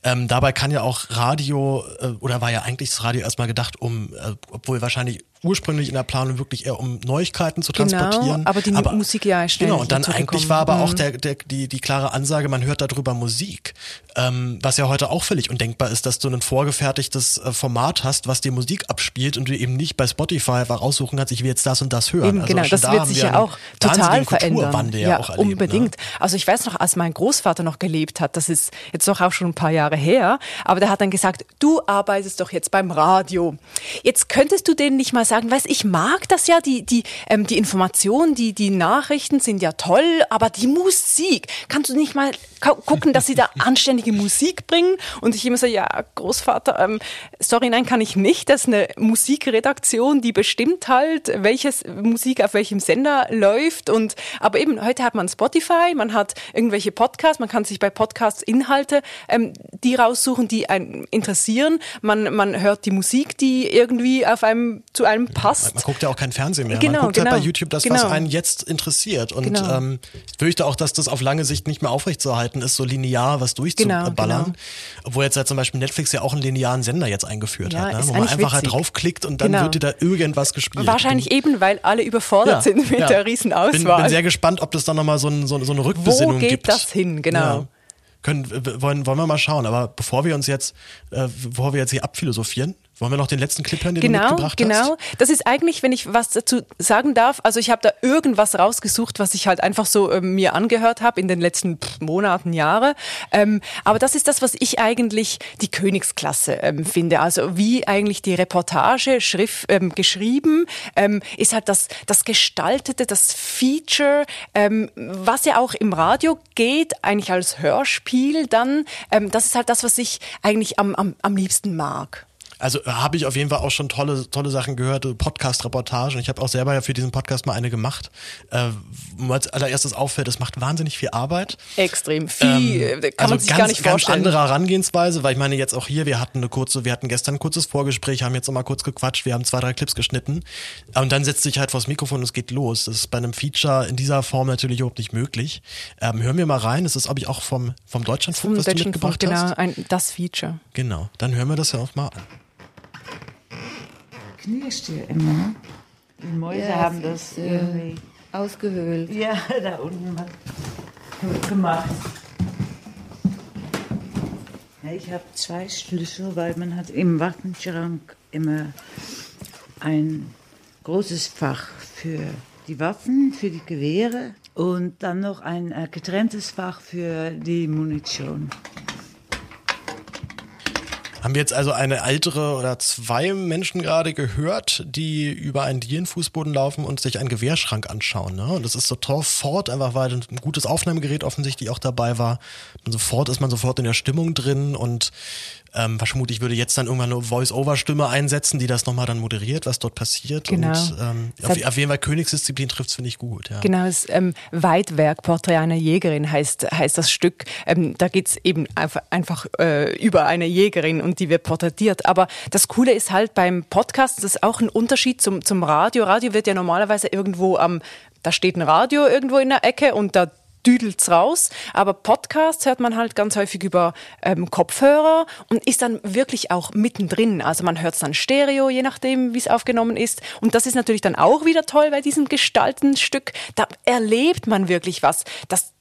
Ähm, dabei kann ja auch Radio äh, oder war ja eigentlich das Radio erstmal gedacht, um, äh, obwohl wahrscheinlich ursprünglich in der Planung wirklich eher um Neuigkeiten zu Genau, transportieren. aber die Musik ja ist schnell Genau, und dann eigentlich war aber auch Mhm. der, der, die, die klare Ansage, man hört darüber Musik. Ähm, was ja heute auch völlig undenkbar ist, dass du ein vorgefertigtes äh, Format hast, was dir Musik abspielt und du eben nicht bei Spotify einfach aussuchen kannst, ich will jetzt das und das hören. Eben, Also genau, das da wird sich wir ja auch total verändern. Ja, Ja, erleben, unbedingt. Ne? Also ich weiß noch, als mein Großvater noch gelebt hat, das ist jetzt doch auch schon ein paar Jahre her, aber der hat dann gesagt, du arbeitest doch jetzt beim Radio. Jetzt könntest du denen nicht mal sagen, weißt, ich mag das ja, die, die, ähm, die Informationen, die, die Nachrichten sind ja toll, aber die Musik, kannst du nicht mal gu- gucken, dass sie da *laughs* anständige Musik bringen? Und ich immer so, ja, Großvater, ähm, sorry, nein, kann ich nicht. Das ist eine Musikredaktion, die bestimmt halt, welches Musik auf welchem Sender läuft. Und aber eben, heute hat man Spotify, man hat irgendwelche Podcasts, man kann sich bei Podcasts Inhalte, ähm, die raussuchen, die einen interessieren. Man, man hört die Musik, die irgendwie auf einem zu einem passt. Man guckt ja auch kein Fernsehen mehr. Genau, man guckt halt genau. bei YouTube das, was Genau. einen jetzt interessiert. Und Genau. ähm, ich fürchte auch, dass das auf lange Sicht nicht mehr aufrechtzuerhalten ist, so linear was Genau, durchzuballern. genau. Obwohl jetzt ja zum Beispiel Netflix ja auch einen linearen Sender jetzt eingeführt Ja, hat, ne? wo man einfach halt witzig. draufklickt und dann Genau. wird dir da irgendwas gespielt. Wahrscheinlich eben, weil alle überfordert sind mit ja. der riesen Bin, bin sehr gespannt, ob das dann nochmal so, ein, so, so eine Rückbesinnung Wo geht gibt. das hin? Genau. Ja. Können, wollen, wollen wir mal schauen. Aber bevor wir uns jetzt, äh, bevor wir jetzt hier abphilosophieren, wollen wir noch den letzten Clip hören, den du Genau, mitgebracht genau. hast? Das ist eigentlich, wenn ich was dazu sagen darf, also ich habe da irgendwas rausgesucht, was ich halt einfach so ähm, mir angehört habe in den letzten pff, Monaten, Jahre. Ähm, aber das ist das, was ich eigentlich die Königsklasse ähm, finde. Also wie eigentlich die Reportage schrift, ähm, geschrieben ähm, ist halt das, das Gestaltete, das Feature, ähm, was ja auch im Radio geht, eigentlich als Hörspiel dann. Ähm, das ist halt das, was ich eigentlich am, am, am liebsten mag. Also äh, habe ich auf jeden Fall auch schon tolle, tolle Sachen gehört, äh, Podcast-Reportagen. Ich habe auch selber ja für diesen Podcast mal eine gemacht. Äh, als allererstes auffällt, es macht wahnsinnig viel Arbeit. Extrem viel, äh, kann also man sich ganz, gar nicht ganz vorstellen. andere Herangehensweise, weil ich meine jetzt auch hier, wir hatten eine kurze, wir hatten gestern ein kurzes Vorgespräch, haben jetzt noch mal kurz gequatscht, wir haben zwei, drei Clips geschnitten und dann setzt sich halt vors Mikrofon und es geht los. Das ist bei einem Feature in dieser Form natürlich überhaupt nicht möglich. Ähm, hören wir mal rein, das ist glaube ich auch vom, vom Deutschlandfunk, was du mitgebracht genau, hast. ein, das Feature. Genau, dann hören wir das ja auch mal an. Knirscht hier immer. Die Mäuse Ja, haben das ist, äh, irgendwie. Ausgehöhlt. Ja, *laughs* da unten gemacht. Ja, ich habe zwei Schlüssel, weil man hat im Waffenschrank immer ein großes Fach für die Waffen, für die Gewehre und dann noch ein äh, getrenntes Fach für die Munition. Haben wir jetzt also eine ältere oder zwei Menschen gerade gehört, die über einen Dielenfußboden laufen und sich einen Gewehrschrank anschauen. Ne? Und das ist sofort, einfach weil ein gutes Aufnahmegerät offensichtlich auch dabei war. Und sofort ist man sofort in der Stimmung drin und ähm, vermutlich würde jetzt dann irgendwann eine Voice-Over-Stimme einsetzen, die das nochmal dann moderiert, was dort passiert. Genau. Und ähm, Es auf, auf jeden Fall Königsdisziplin trifft finde ich gut. Ja. Genau, das ähm, Weitwerk Porträt einer Jägerin heißt, heißt das Stück. Ähm, da geht's eben einfach, einfach äh, über eine Jägerin und die wird porträtiert. Aber das Coole ist halt beim Podcast, das ist auch ein Unterschied zum, zum Radio. Radio wird ja normalerweise irgendwo am, da steht ein Radio irgendwo in der Ecke und da düdelt's raus. Aber Podcasts hört man halt ganz häufig über ähm, Kopfhörer und ist dann wirklich auch mittendrin. Also man hört es dann Stereo, je nachdem, wie es aufgenommen ist. Und das ist natürlich dann auch wieder toll bei diesem Gestaltenstück. Da erlebt man wirklich was. Das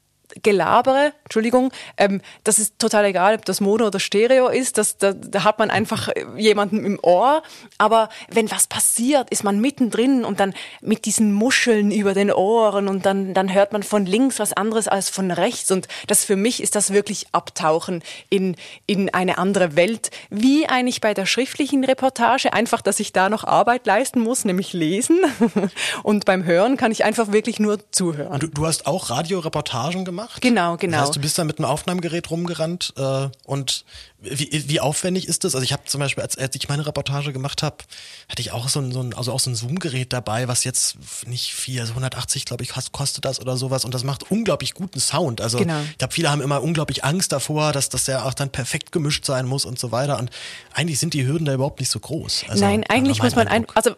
Gelabere, Entschuldigung, ähm, das ist total egal, ob das Mono oder Stereo ist, das, da, da hat man einfach äh, jemanden im Ohr, aber wenn was passiert, ist man mittendrin und dann mit diesen Muscheln über den Ohren und dann, dann hört man von links was anderes als von rechts und das für mich ist das wirklich Abtauchen in, in eine andere Welt, wie eigentlich bei der schriftlichen Reportage, einfach, dass ich da noch Arbeit leisten muss, nämlich lesen *laughs* und beim Hören kann ich einfach wirklich nur zuhören. Du, du hast auch Radioreportagen gemacht? Genau, genau. Das heißt, du bist da mit einem Aufnahmegerät rumgerannt äh, und wie, wie aufwendig ist das? Also ich habe zum Beispiel, als, als ich meine Reportage gemacht habe, hatte ich auch so ein, so ein also auch so ein Zoom-Gerät dabei, was jetzt nicht viel, also 180 glaube ich kostet das oder sowas und das macht unglaublich guten Sound. Also Genau. ich glaube, viele haben immer unglaublich Angst davor, dass das ja auch dann perfekt gemischt sein muss und so weiter und eigentlich sind die Hürden da überhaupt nicht so groß. Also, Nein, eigentlich muss man ein, also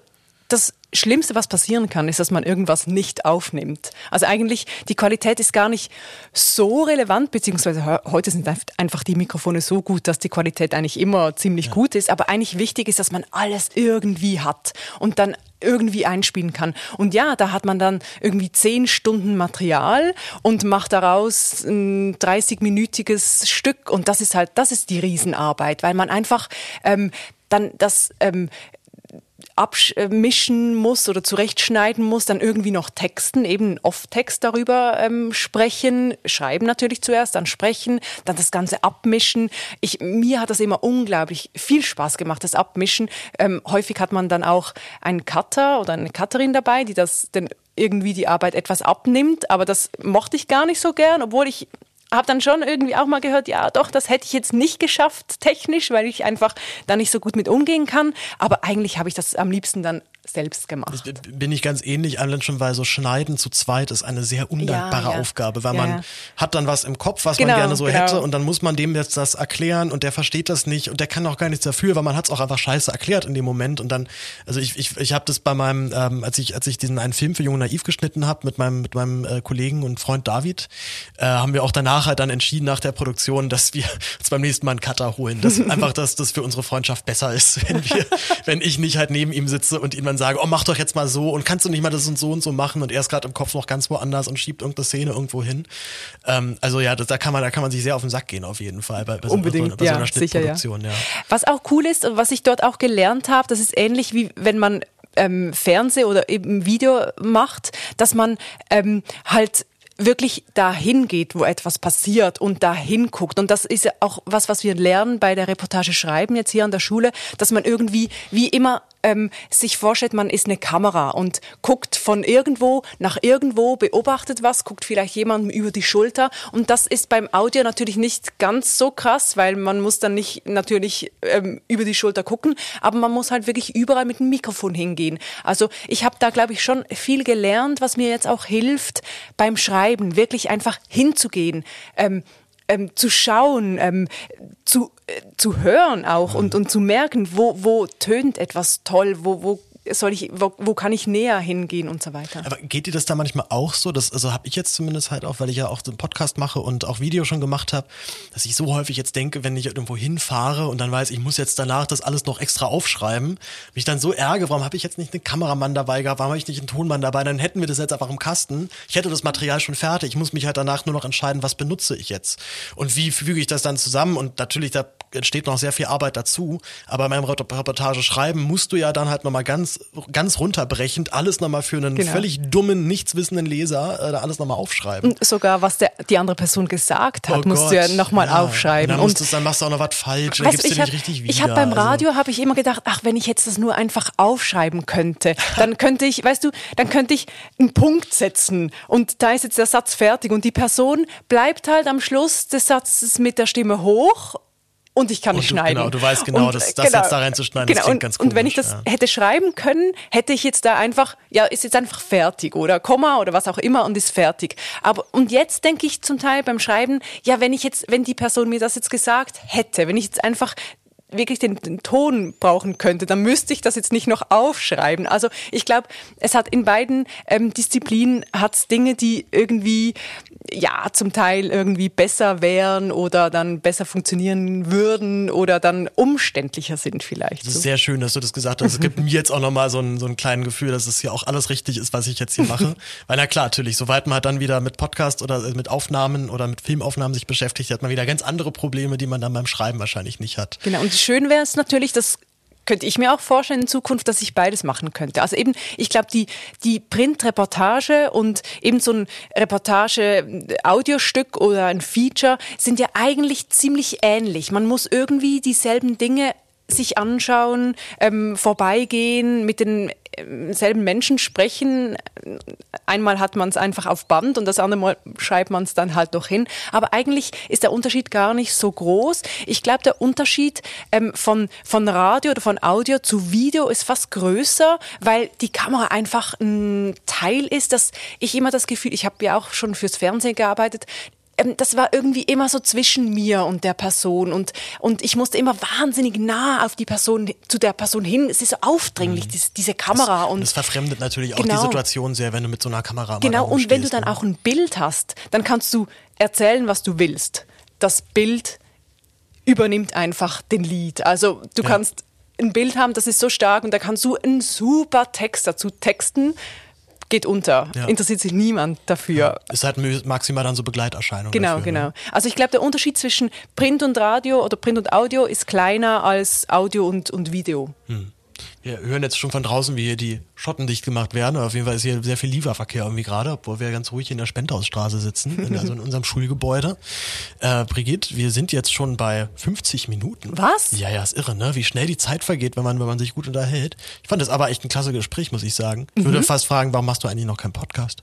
das Schlimmste, was passieren kann, ist, dass man irgendwas nicht aufnimmt. Also eigentlich, die Qualität ist gar nicht so relevant, beziehungsweise heute sind einfach die Mikrofone so gut, dass die Qualität eigentlich immer ziemlich ja. gut ist. Aber eigentlich wichtig ist, dass man alles irgendwie hat und dann irgendwie einspielen kann. Und ja, da hat man dann irgendwie zehn Stunden Material und macht daraus ein 30-minütiges Stück. Und das ist halt, das ist die Riesenarbeit, weil man einfach ähm, dann das ähm, abmischen muss oder zurechtschneiden muss, dann irgendwie noch texten, eben Off-Text darüber ähm, sprechen, schreiben natürlich zuerst, dann sprechen, dann das Ganze abmischen. Ich, mir hat das immer unglaublich viel Spaß gemacht, das Abmischen. Ähm, häufig hat man dann auch einen Cutter oder eine Cutterin dabei, die das denn irgendwie die Arbeit etwas abnimmt, aber das mochte ich gar nicht so gern, obwohl ich habe dann schon irgendwie auch mal gehört, ja, doch, das hätte ich jetzt nicht geschafft technisch, weil ich einfach da nicht so gut mit umgehen kann. Aber eigentlich habe ich das am liebsten dann selbst gemacht. Bin ich ganz ähnlich, allein schon, weil so Schneiden zu zweit ist eine sehr undankbare ja, ja. Aufgabe, weil ja, man hat dann was im Kopf, was genau, man gerne so genau. hätte und dann muss man dem jetzt das erklären und der versteht das nicht und der kann auch gar nichts dafür, weil man hat es auch einfach scheiße erklärt in dem Moment und dann, also ich, ich, ich habe das bei meinem, ähm, als ich als ich diesen einen Film für Jung Naiv geschnitten habe mit meinem mit meinem äh, Kollegen und Freund David, äh, haben wir auch danach halt dann entschieden nach der Produktion, dass wir *laughs* uns beim nächsten Mal einen Cutter holen, dass *laughs* einfach, dass das für unsere Freundschaft besser ist, wenn wir, *laughs* wenn ich nicht halt neben ihm sitze und ihm dann sage, oh, mach doch jetzt mal so und kannst du nicht mal das und so und so machen und er ist gerade im Kopf noch ganz woanders und schiebt irgendeine Szene irgendwo hin. Ähm, also ja, das, da kann man, da kann man sich sehr auf den Sack gehen auf jeden Fall bei, bei Unbedingt, so, bei so einer sicher, ja. ja. Was auch cool ist und was ich dort auch gelernt habe, das ist ähnlich wie wenn man ähm, Fernseh oder eben Video macht, dass man ähm, halt wirklich dahin geht, wo etwas passiert und dahin guckt. Und das ist ja auch was, was wir lernen bei der Reportage schreiben jetzt hier an der Schule, dass man irgendwie wie immer ähm, sich vorstellt, man ist eine Kamera und guckt von irgendwo nach irgendwo, beobachtet was, guckt vielleicht jemandem über die Schulter. Und das ist beim Audio natürlich nicht ganz so krass, weil man muss dann nicht natürlich ähm, über die Schulter gucken, aber man muss halt wirklich überall mit dem Mikrofon hingehen. Also ich habe da, glaube ich, schon viel gelernt, was mir jetzt auch hilft beim Schreiben, wirklich einfach hinzugehen. Ähm, ähm, zu schauen, ähm, zu, äh, zu hören auch und, und zu merken, wo, wo tönt etwas toll, wo, wo soll ich, wo, wo kann ich näher hingehen und so weiter. Aber geht dir das da manchmal auch so? Das, also habe ich jetzt zumindest halt auch, weil ich ja auch den Podcast mache und auch Video schon gemacht habe, dass ich so häufig jetzt denke, wenn ich irgendwo hinfahre und dann weiß, ich muss jetzt danach das alles noch extra aufschreiben, mich dann so ärgere, warum habe ich jetzt nicht einen Kameramann dabei gehabt, warum habe ich nicht einen Tonmann dabei, dann hätten wir das jetzt einfach im Kasten. Ich hätte das Material schon fertig. Ich muss mich halt danach nur noch entscheiden, was benutze ich jetzt und wie füge ich das dann zusammen und natürlich da entsteht noch sehr viel Arbeit dazu, aber beim Reportage schreiben musst du ja dann halt nochmal ganz ganz, runterbrechend alles nochmal für einen genau. völlig dummen, nichtswissenden Leser äh, alles nochmal aufschreiben. Und sogar, was der, die andere Person gesagt hat, oh musst Gott. du ja nochmal ja. aufschreiben. Und dann, dann machst du auch noch was falsch, dann gibst du nicht richtig wieder. Ich habe beim also Radio also. habe ich immer gedacht, ach, wenn ich jetzt das nur einfach aufschreiben könnte, dann *laughs* könnte ich, weißt du, dann könnte ich einen Punkt setzen und da ist jetzt der Satz fertig und die Person bleibt halt am Schluss des Satzes mit der Stimme hoch und ich kann nicht du, schneiden. Genau, du weißt genau, und, das, das genau, jetzt da reinzuschneiden, genau, das klingt und, ganz komisch. Und wenn ich das ja. hätte schreiben können, hätte ich jetzt da einfach, ja, ist jetzt einfach fertig oder Komma oder was auch immer und ist fertig. Aber und jetzt denke ich zum Teil beim Schreiben, ja, wenn ich jetzt, wenn die Person mir das jetzt gesagt hätte, wenn ich jetzt einfach wirklich den, den, Ton brauchen könnte, dann müsste ich das jetzt nicht noch aufschreiben. Also ich glaube, es hat in beiden ähm, Disziplinen hat's Dinge, die irgendwie ja zum Teil irgendwie besser wären oder dann besser funktionieren würden oder dann umständlicher sind vielleicht. Das ist sehr schön, dass du das gesagt hast. Es gibt *laughs* mir jetzt auch nochmal so ein, so ein kleines Gefühl, dass es hier auch alles richtig ist, was ich jetzt hier mache. *laughs* Weil na klar, natürlich, sobald man halt dann wieder mit Podcast oder äh, mit Aufnahmen oder mit Filmaufnahmen sich beschäftigt, hat man wieder ganz andere Probleme, die man dann beim Schreiben wahrscheinlich nicht hat. Genau, und schön wäre es natürlich, das könnte ich mir auch vorstellen in Zukunft, dass ich beides machen könnte. Also eben, ich glaube, die, die Printreportage und eben so ein Reportage-Audiostück oder ein Feature sind ja eigentlich ziemlich ähnlich. Man muss irgendwie dieselben Dinge sich anschauen, ähm, vorbeigehen, mit den selben Menschen sprechen. Einmal hat man es einfach auf Band und das andere Mal schreibt man es dann halt noch hin. Aber eigentlich ist der Unterschied gar nicht so groß. Ich glaube, der Unterschied ähm, von, von Radio oder von Audio zu Video ist fast größer, weil die Kamera einfach ein Teil ist, dass ich immer das Gefühl, ich habe ja auch schon fürs Fernsehen gearbeitet, ähm, das war irgendwie immer so zwischen mir und der Person und, und ich musste immer wahnsinnig nah auf die Person, zu der Person hin. Es ist so aufdringlich, diese, diese Kamera. Das, und das verfremdet natürlich auch Genau. die Situation sehr, wenn du mit so einer Kamera Genau, und wenn du dann ne? auch ein Bild hast, dann kannst du erzählen, was du willst. Das Bild übernimmt einfach den Lied. Also du Ja. kannst ein Bild haben, das ist so stark und da kannst du einen super Text dazu texten, geht unter. Ja. Interessiert sich niemand dafür. Ist halt maximal dann so Begleiterscheinung. Genau, dafür, genau. Ne? Also ich glaube, der Unterschied zwischen Print und Radio oder Print und Audio ist kleiner als Audio und, und Video. Wir hören jetzt schon von draußen, wie hier die Schotten dicht gemacht werden. Auf jeden Fall ist hier sehr viel Lieferverkehr irgendwie gerade, obwohl wir ganz ruhig in der Spendhausstraße sitzen, in, also in unserem Schulgebäude. Äh, Brigitte, wir sind jetzt schon bei 50 Minuten. Was? Ja, ja, ist irre, ne? Wie schnell die Zeit vergeht, wenn man, wenn man sich gut unterhält. Ich fand das aber echt ein klasse Gespräch, muss ich sagen. Ich Mhm. würde fast fragen, warum machst du eigentlich noch keinen Podcast?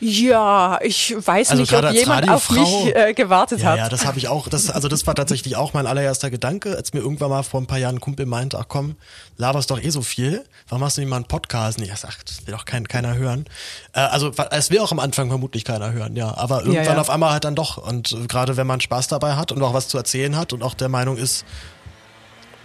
Ja, ich weiß Also nicht, ob jemand auf mich äh, gewartet Ja, hat. ja, das habe ich auch. Das, also das war tatsächlich auch mein allererster Gedanke, als mir irgendwann mal vor ein paar Jahren ein Kumpel meinte, ach komm, laberst doch eh so viel. Warum machst du nicht mal einen Podcast? Und ich sag, das will doch kein, keiner hören. Äh, also es will auch am Anfang vermutlich keiner hören, ja. Aber irgendwann ja. auf einmal halt dann doch. Und äh, gerade wenn man Spaß dabei hat und auch was zu erzählen hat und auch der Meinung ist,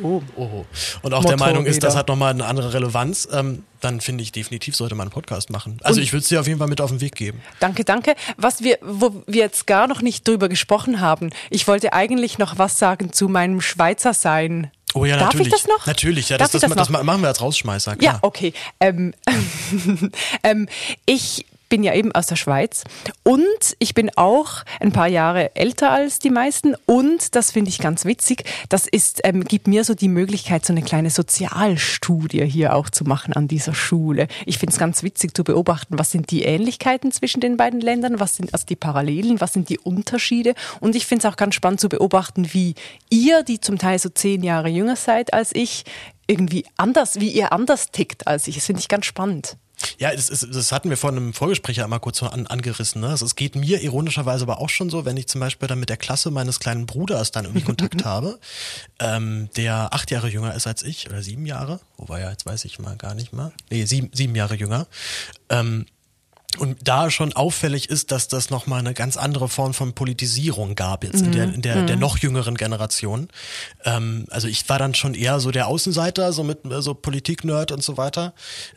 Oh. oh, und auch der Meinung ist, das Motorräder. hat nochmal eine andere Relevanz, ähm, dann finde ich definitiv sollte man einen Podcast machen. Also ich würde es dir auf jeden Fall mit auf den Weg geben. Danke, danke. Was wir, wo wir jetzt gar noch nicht drüber gesprochen haben, ich wollte eigentlich noch was sagen zu meinem Schweizer Sein. Oh ja, Darf natürlich. ich das noch? Natürlich, ja, das, das, das das, machen wir als Rausschmeißer. Ja, Klar. okay. Ähm, *laughs* ähm, ich bin ja eben aus der Schweiz und ich bin auch ein paar Jahre älter als die meisten und das finde ich ganz witzig. Das ist ähm, gibt mir so die Möglichkeit, so eine kleine Sozialstudie hier auch zu machen an dieser Schule. Ich finde es ganz witzig zu beobachten, was sind die Ähnlichkeiten zwischen den beiden Ländern, was sind also die Parallelen, was sind die Unterschiede und ich finde es auch ganz spannend zu beobachten, wie ihr, die zum Teil so zehn Jahre jünger seid als ich, irgendwie anders, wie ihr anders tickt als ich. Das finde ich ganz spannend. Ja, das, ist, das hatten wir vor einem Vorgespräch ja einmal kurz so an, angerissen. Ne? Also es geht mir ironischerweise aber auch schon so, wenn ich zum Beispiel dann mit der Klasse meines kleinen Bruders dann irgendwie Kontakt *laughs* habe, ähm, der acht Jahre jünger ist als ich oder sieben Jahre, wobei ja, jetzt weiß ich mal gar nicht mal, nee, sieben, sieben Jahre jünger. Ähm, und da schon auffällig ist, dass das nochmal eine ganz andere Form von Politisierung gab jetzt in der, in der, der noch jüngeren Generation. Ähm, also ich war dann schon eher so der Außenseiter, so mit so Politik-Nerd und so weiter.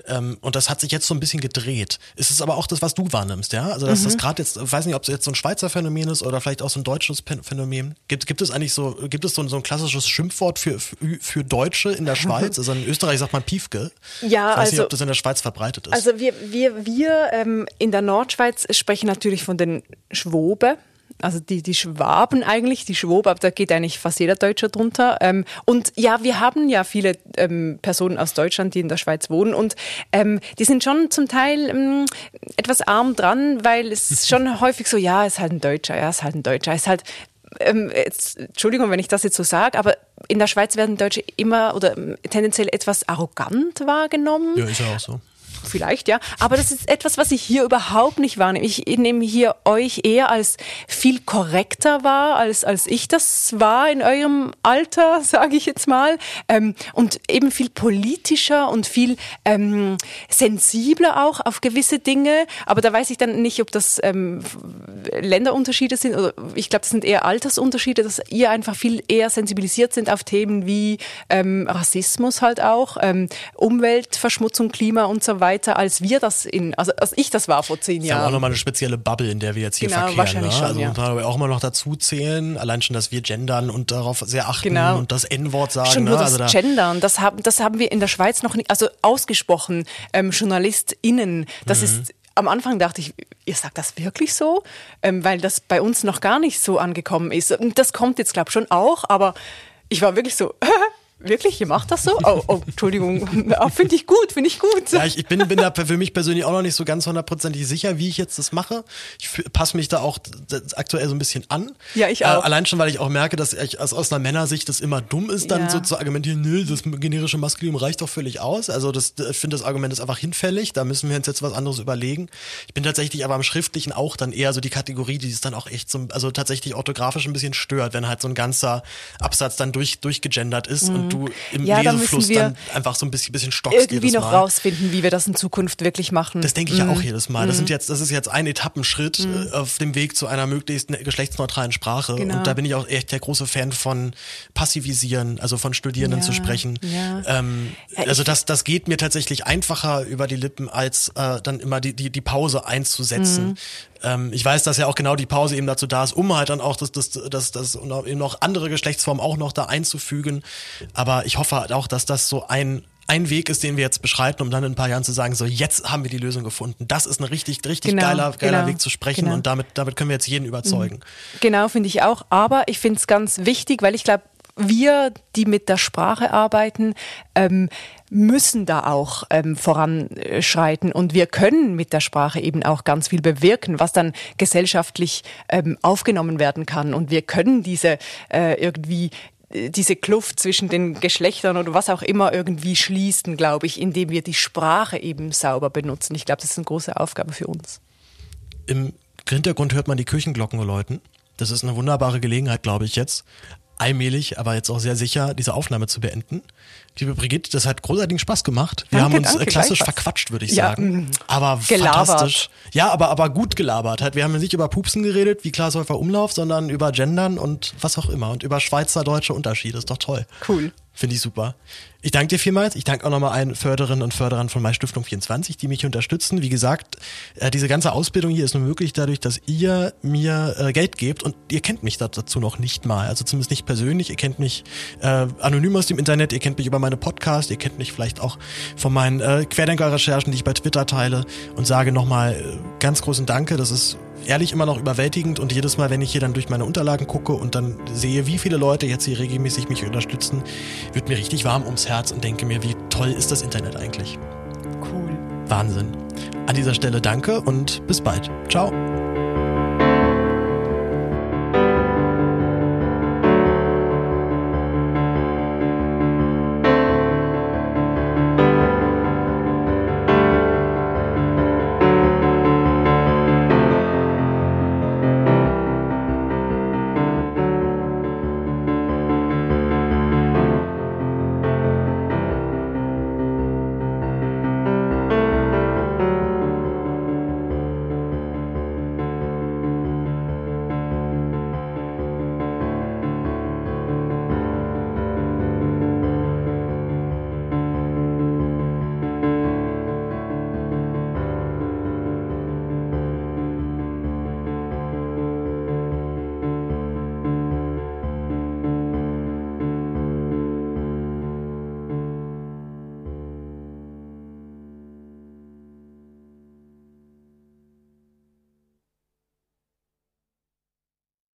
Ähm, und das hat sich jetzt so ein bisschen gedreht. Ist es aber auch das, was du wahrnimmst, ja? Also dass das gerade jetzt, ich weiß nicht, ob es jetzt so ein Schweizer Phänomen ist oder vielleicht auch so ein deutsches Phänomen. Gibt, gibt es eigentlich so, gibt es so, ein- so ein klassisches Schimpfwort für, für, für Deutsche in der Schweiz? *laughs* Also in Österreich sagt man Piefke. Ja, ich weiß nicht, also- ob das in der Schweiz verbreitet ist. Also wir, wir, wir ähm, in der Nordschweiz sprechen natürlich von den Schwobe. Also die, die Schwaben eigentlich, die Schwobe, aber da geht eigentlich fast jeder Deutsche drunter. Ähm, und ja, wir haben ja viele ähm, Personen aus Deutschland, die in der Schweiz wohnen und ähm, die sind schon zum Teil ähm, etwas arm dran, weil es *laughs* schon häufig so, ja, ist halt ein Deutscher, ja, ist halt ein Deutscher, ist halt ähm, jetzt, Entschuldigung, wenn ich das jetzt so sage, aber in der Schweiz werden Deutsche immer oder ähm, tendenziell etwas arrogant wahrgenommen. ja, ist ja auch so. Vielleicht, ja. Aber das ist etwas, was ich hier überhaupt nicht wahrnehme. Ich nehme hier euch eher als viel korrekter wahr, als, als ich das war in eurem Alter, *laughs* sage ich jetzt mal. Ähm, und eben viel politischer und viel ähm, sensibler auch auf gewisse Dinge. Aber da weiß ich dann nicht, ob das ähm, Länderunterschiede sind oder ich glaube, das sind eher Altersunterschiede, dass ihr einfach viel eher sensibilisiert sind auf Themen wie ähm, Rassismus halt auch, ähm, Umweltverschmutzung, Klima und so weiter, als wir das in, also als ich das war vor zehn ist ja auch Jahren. nochmal eine spezielle Bubble, in der wir jetzt hier Genau, verkehren. wahrscheinlich ne? schon, also ja. muss man aber auch mal noch dazu zählen, allein schon, dass wir gendern und darauf sehr achten Genau. und das N-Wort sagen. Schon ne? nur das also da, Gendern, das haben, das haben wir in der Schweiz noch nicht, also ausgesprochen, ähm, JournalistInnen, das Mhm. ist, am Anfang dachte ich, ihr sagt das wirklich so? Ähm, weil das bei uns noch gar nicht so angekommen ist. Und das kommt jetzt, glaube ich, schon auch, aber ich war wirklich so, *laughs* wirklich, ihr macht das so? Oh, oh Entschuldigung, oh, *laughs* finde ich gut, finde ich gut. Ja, ich, ich bin, bin da für mich persönlich auch noch nicht so ganz hundertprozentig sicher, wie ich jetzt das mache. Ich passe mich da auch aktuell so ein bisschen an. Ja, ich auch. Äh, allein schon, weil ich auch merke, dass ich aus, aus einer Männersicht das immer dumm ist, dann Ja. so zu argumentieren, nö, das generische Maskulinum reicht doch völlig aus. Also das, ich finde, das Argument ist einfach hinfällig. Da müssen wir uns jetzt was anderes überlegen. Ich bin tatsächlich aber am Schriftlichen auch dann eher so die Kategorie, die es dann auch echt so, also tatsächlich orthografisch ein bisschen stört, wenn halt so ein ganzer Absatz dann durch, durchgegendert ist Mhm. und du im Ja, da Lesefluss müssen wir dann einfach so ein bisschen, bisschen stockst Irgendwie jedes noch Mal. rausfinden, wie wir das in Zukunft wirklich machen. Das denke ich ja Mhm. auch jedes Mal. Das sind jetzt, das ist jetzt ein Etappenschritt Mhm. äh, auf dem Weg zu einer möglichst ne- geschlechtsneutralen Sprache. Genau. Und da bin ich auch echt der große Fan von Passivisieren, also von Studierenden Ja, zu sprechen. ja. Ähm, also das, das geht mir tatsächlich einfacher über die Lippen, als äh, dann immer die, die, die Pause einzusetzen. Mhm. Ähm, ich weiß, dass ja auch genau die Pause eben dazu da ist, um halt dann auch das, das, das, das und auch eben noch andere Geschlechtsformen auch noch da einzufügen. Aber ich hoffe halt auch, dass das so ein ein Weg ist, den wir jetzt beschreiten, um dann in ein paar Jahren zu sagen, so jetzt haben wir die Lösung gefunden. Das ist ein richtig, richtig Genau, geiler, geiler genau, Weg zu sprechen genau. und damit, damit können wir jetzt jeden überzeugen. Genau, finde ich auch. Aber ich finde es ganz wichtig, weil ich glaube, wir, die mit der Sprache arbeiten, ähm, müssen da auch ähm, voranschreiten und wir können mit der Sprache eben auch ganz viel bewirken, was dann gesellschaftlich ähm, aufgenommen werden kann und wir können diese äh, irgendwie äh, diese Kluft zwischen den Geschlechtern oder was auch immer irgendwie schließen, glaube ich, indem wir die Sprache eben sauber benutzen. Ich glaube, das ist eine große Aufgabe für uns. Im Hintergrund hört man die Kirchenglocken läuten. Das ist eine wunderbare Gelegenheit, glaube ich, jetzt allmählich, aber jetzt auch sehr sicher, diese Aufnahme zu beenden. Liebe Brigitte, das hat großartigen Spaß gemacht. Wir Danke, haben uns danke, klassisch verquatscht, würde ich Ja, sagen. mm. Aber Gelabert. fantastisch. Ja, aber, aber gut gelabert. Halt, wir haben nicht über Pupsen geredet, wie Klaas Häufer Umlauf, sondern über Gendern und was auch immer. Und über schweizer-deutsche Unterschiede. Ist doch toll. Cool. Finde ich super. Ich danke dir vielmals. Ich danke auch nochmal allen Förderinnen und Förderern von My Stiftung 24, die mich unterstützen. Wie gesagt, äh, diese ganze Ausbildung hier ist nur möglich dadurch, dass ihr mir äh, Geld gebt und ihr kennt mich da- dazu noch nicht mal. Also zumindest nicht persönlich. Ihr kennt mich äh, anonym aus dem Internet, ihr kennt mich über meine Podcasts, ihr kennt mich vielleicht auch von meinen äh, Querdenker-Recherchen, die ich bei Twitter teile und sage nochmal äh, ganz großen Danke. Das ist ehrlich immer noch überwältigend und jedes Mal, wenn ich hier dann durch meine Unterlagen gucke und dann sehe, wie viele Leute jetzt hier regelmäßig mich unterstützen, wird mir richtig warm ums Herz und denke mir, wie toll ist das Internet eigentlich. Cool. Wahnsinn. An dieser Stelle danke und bis bald. Ciao.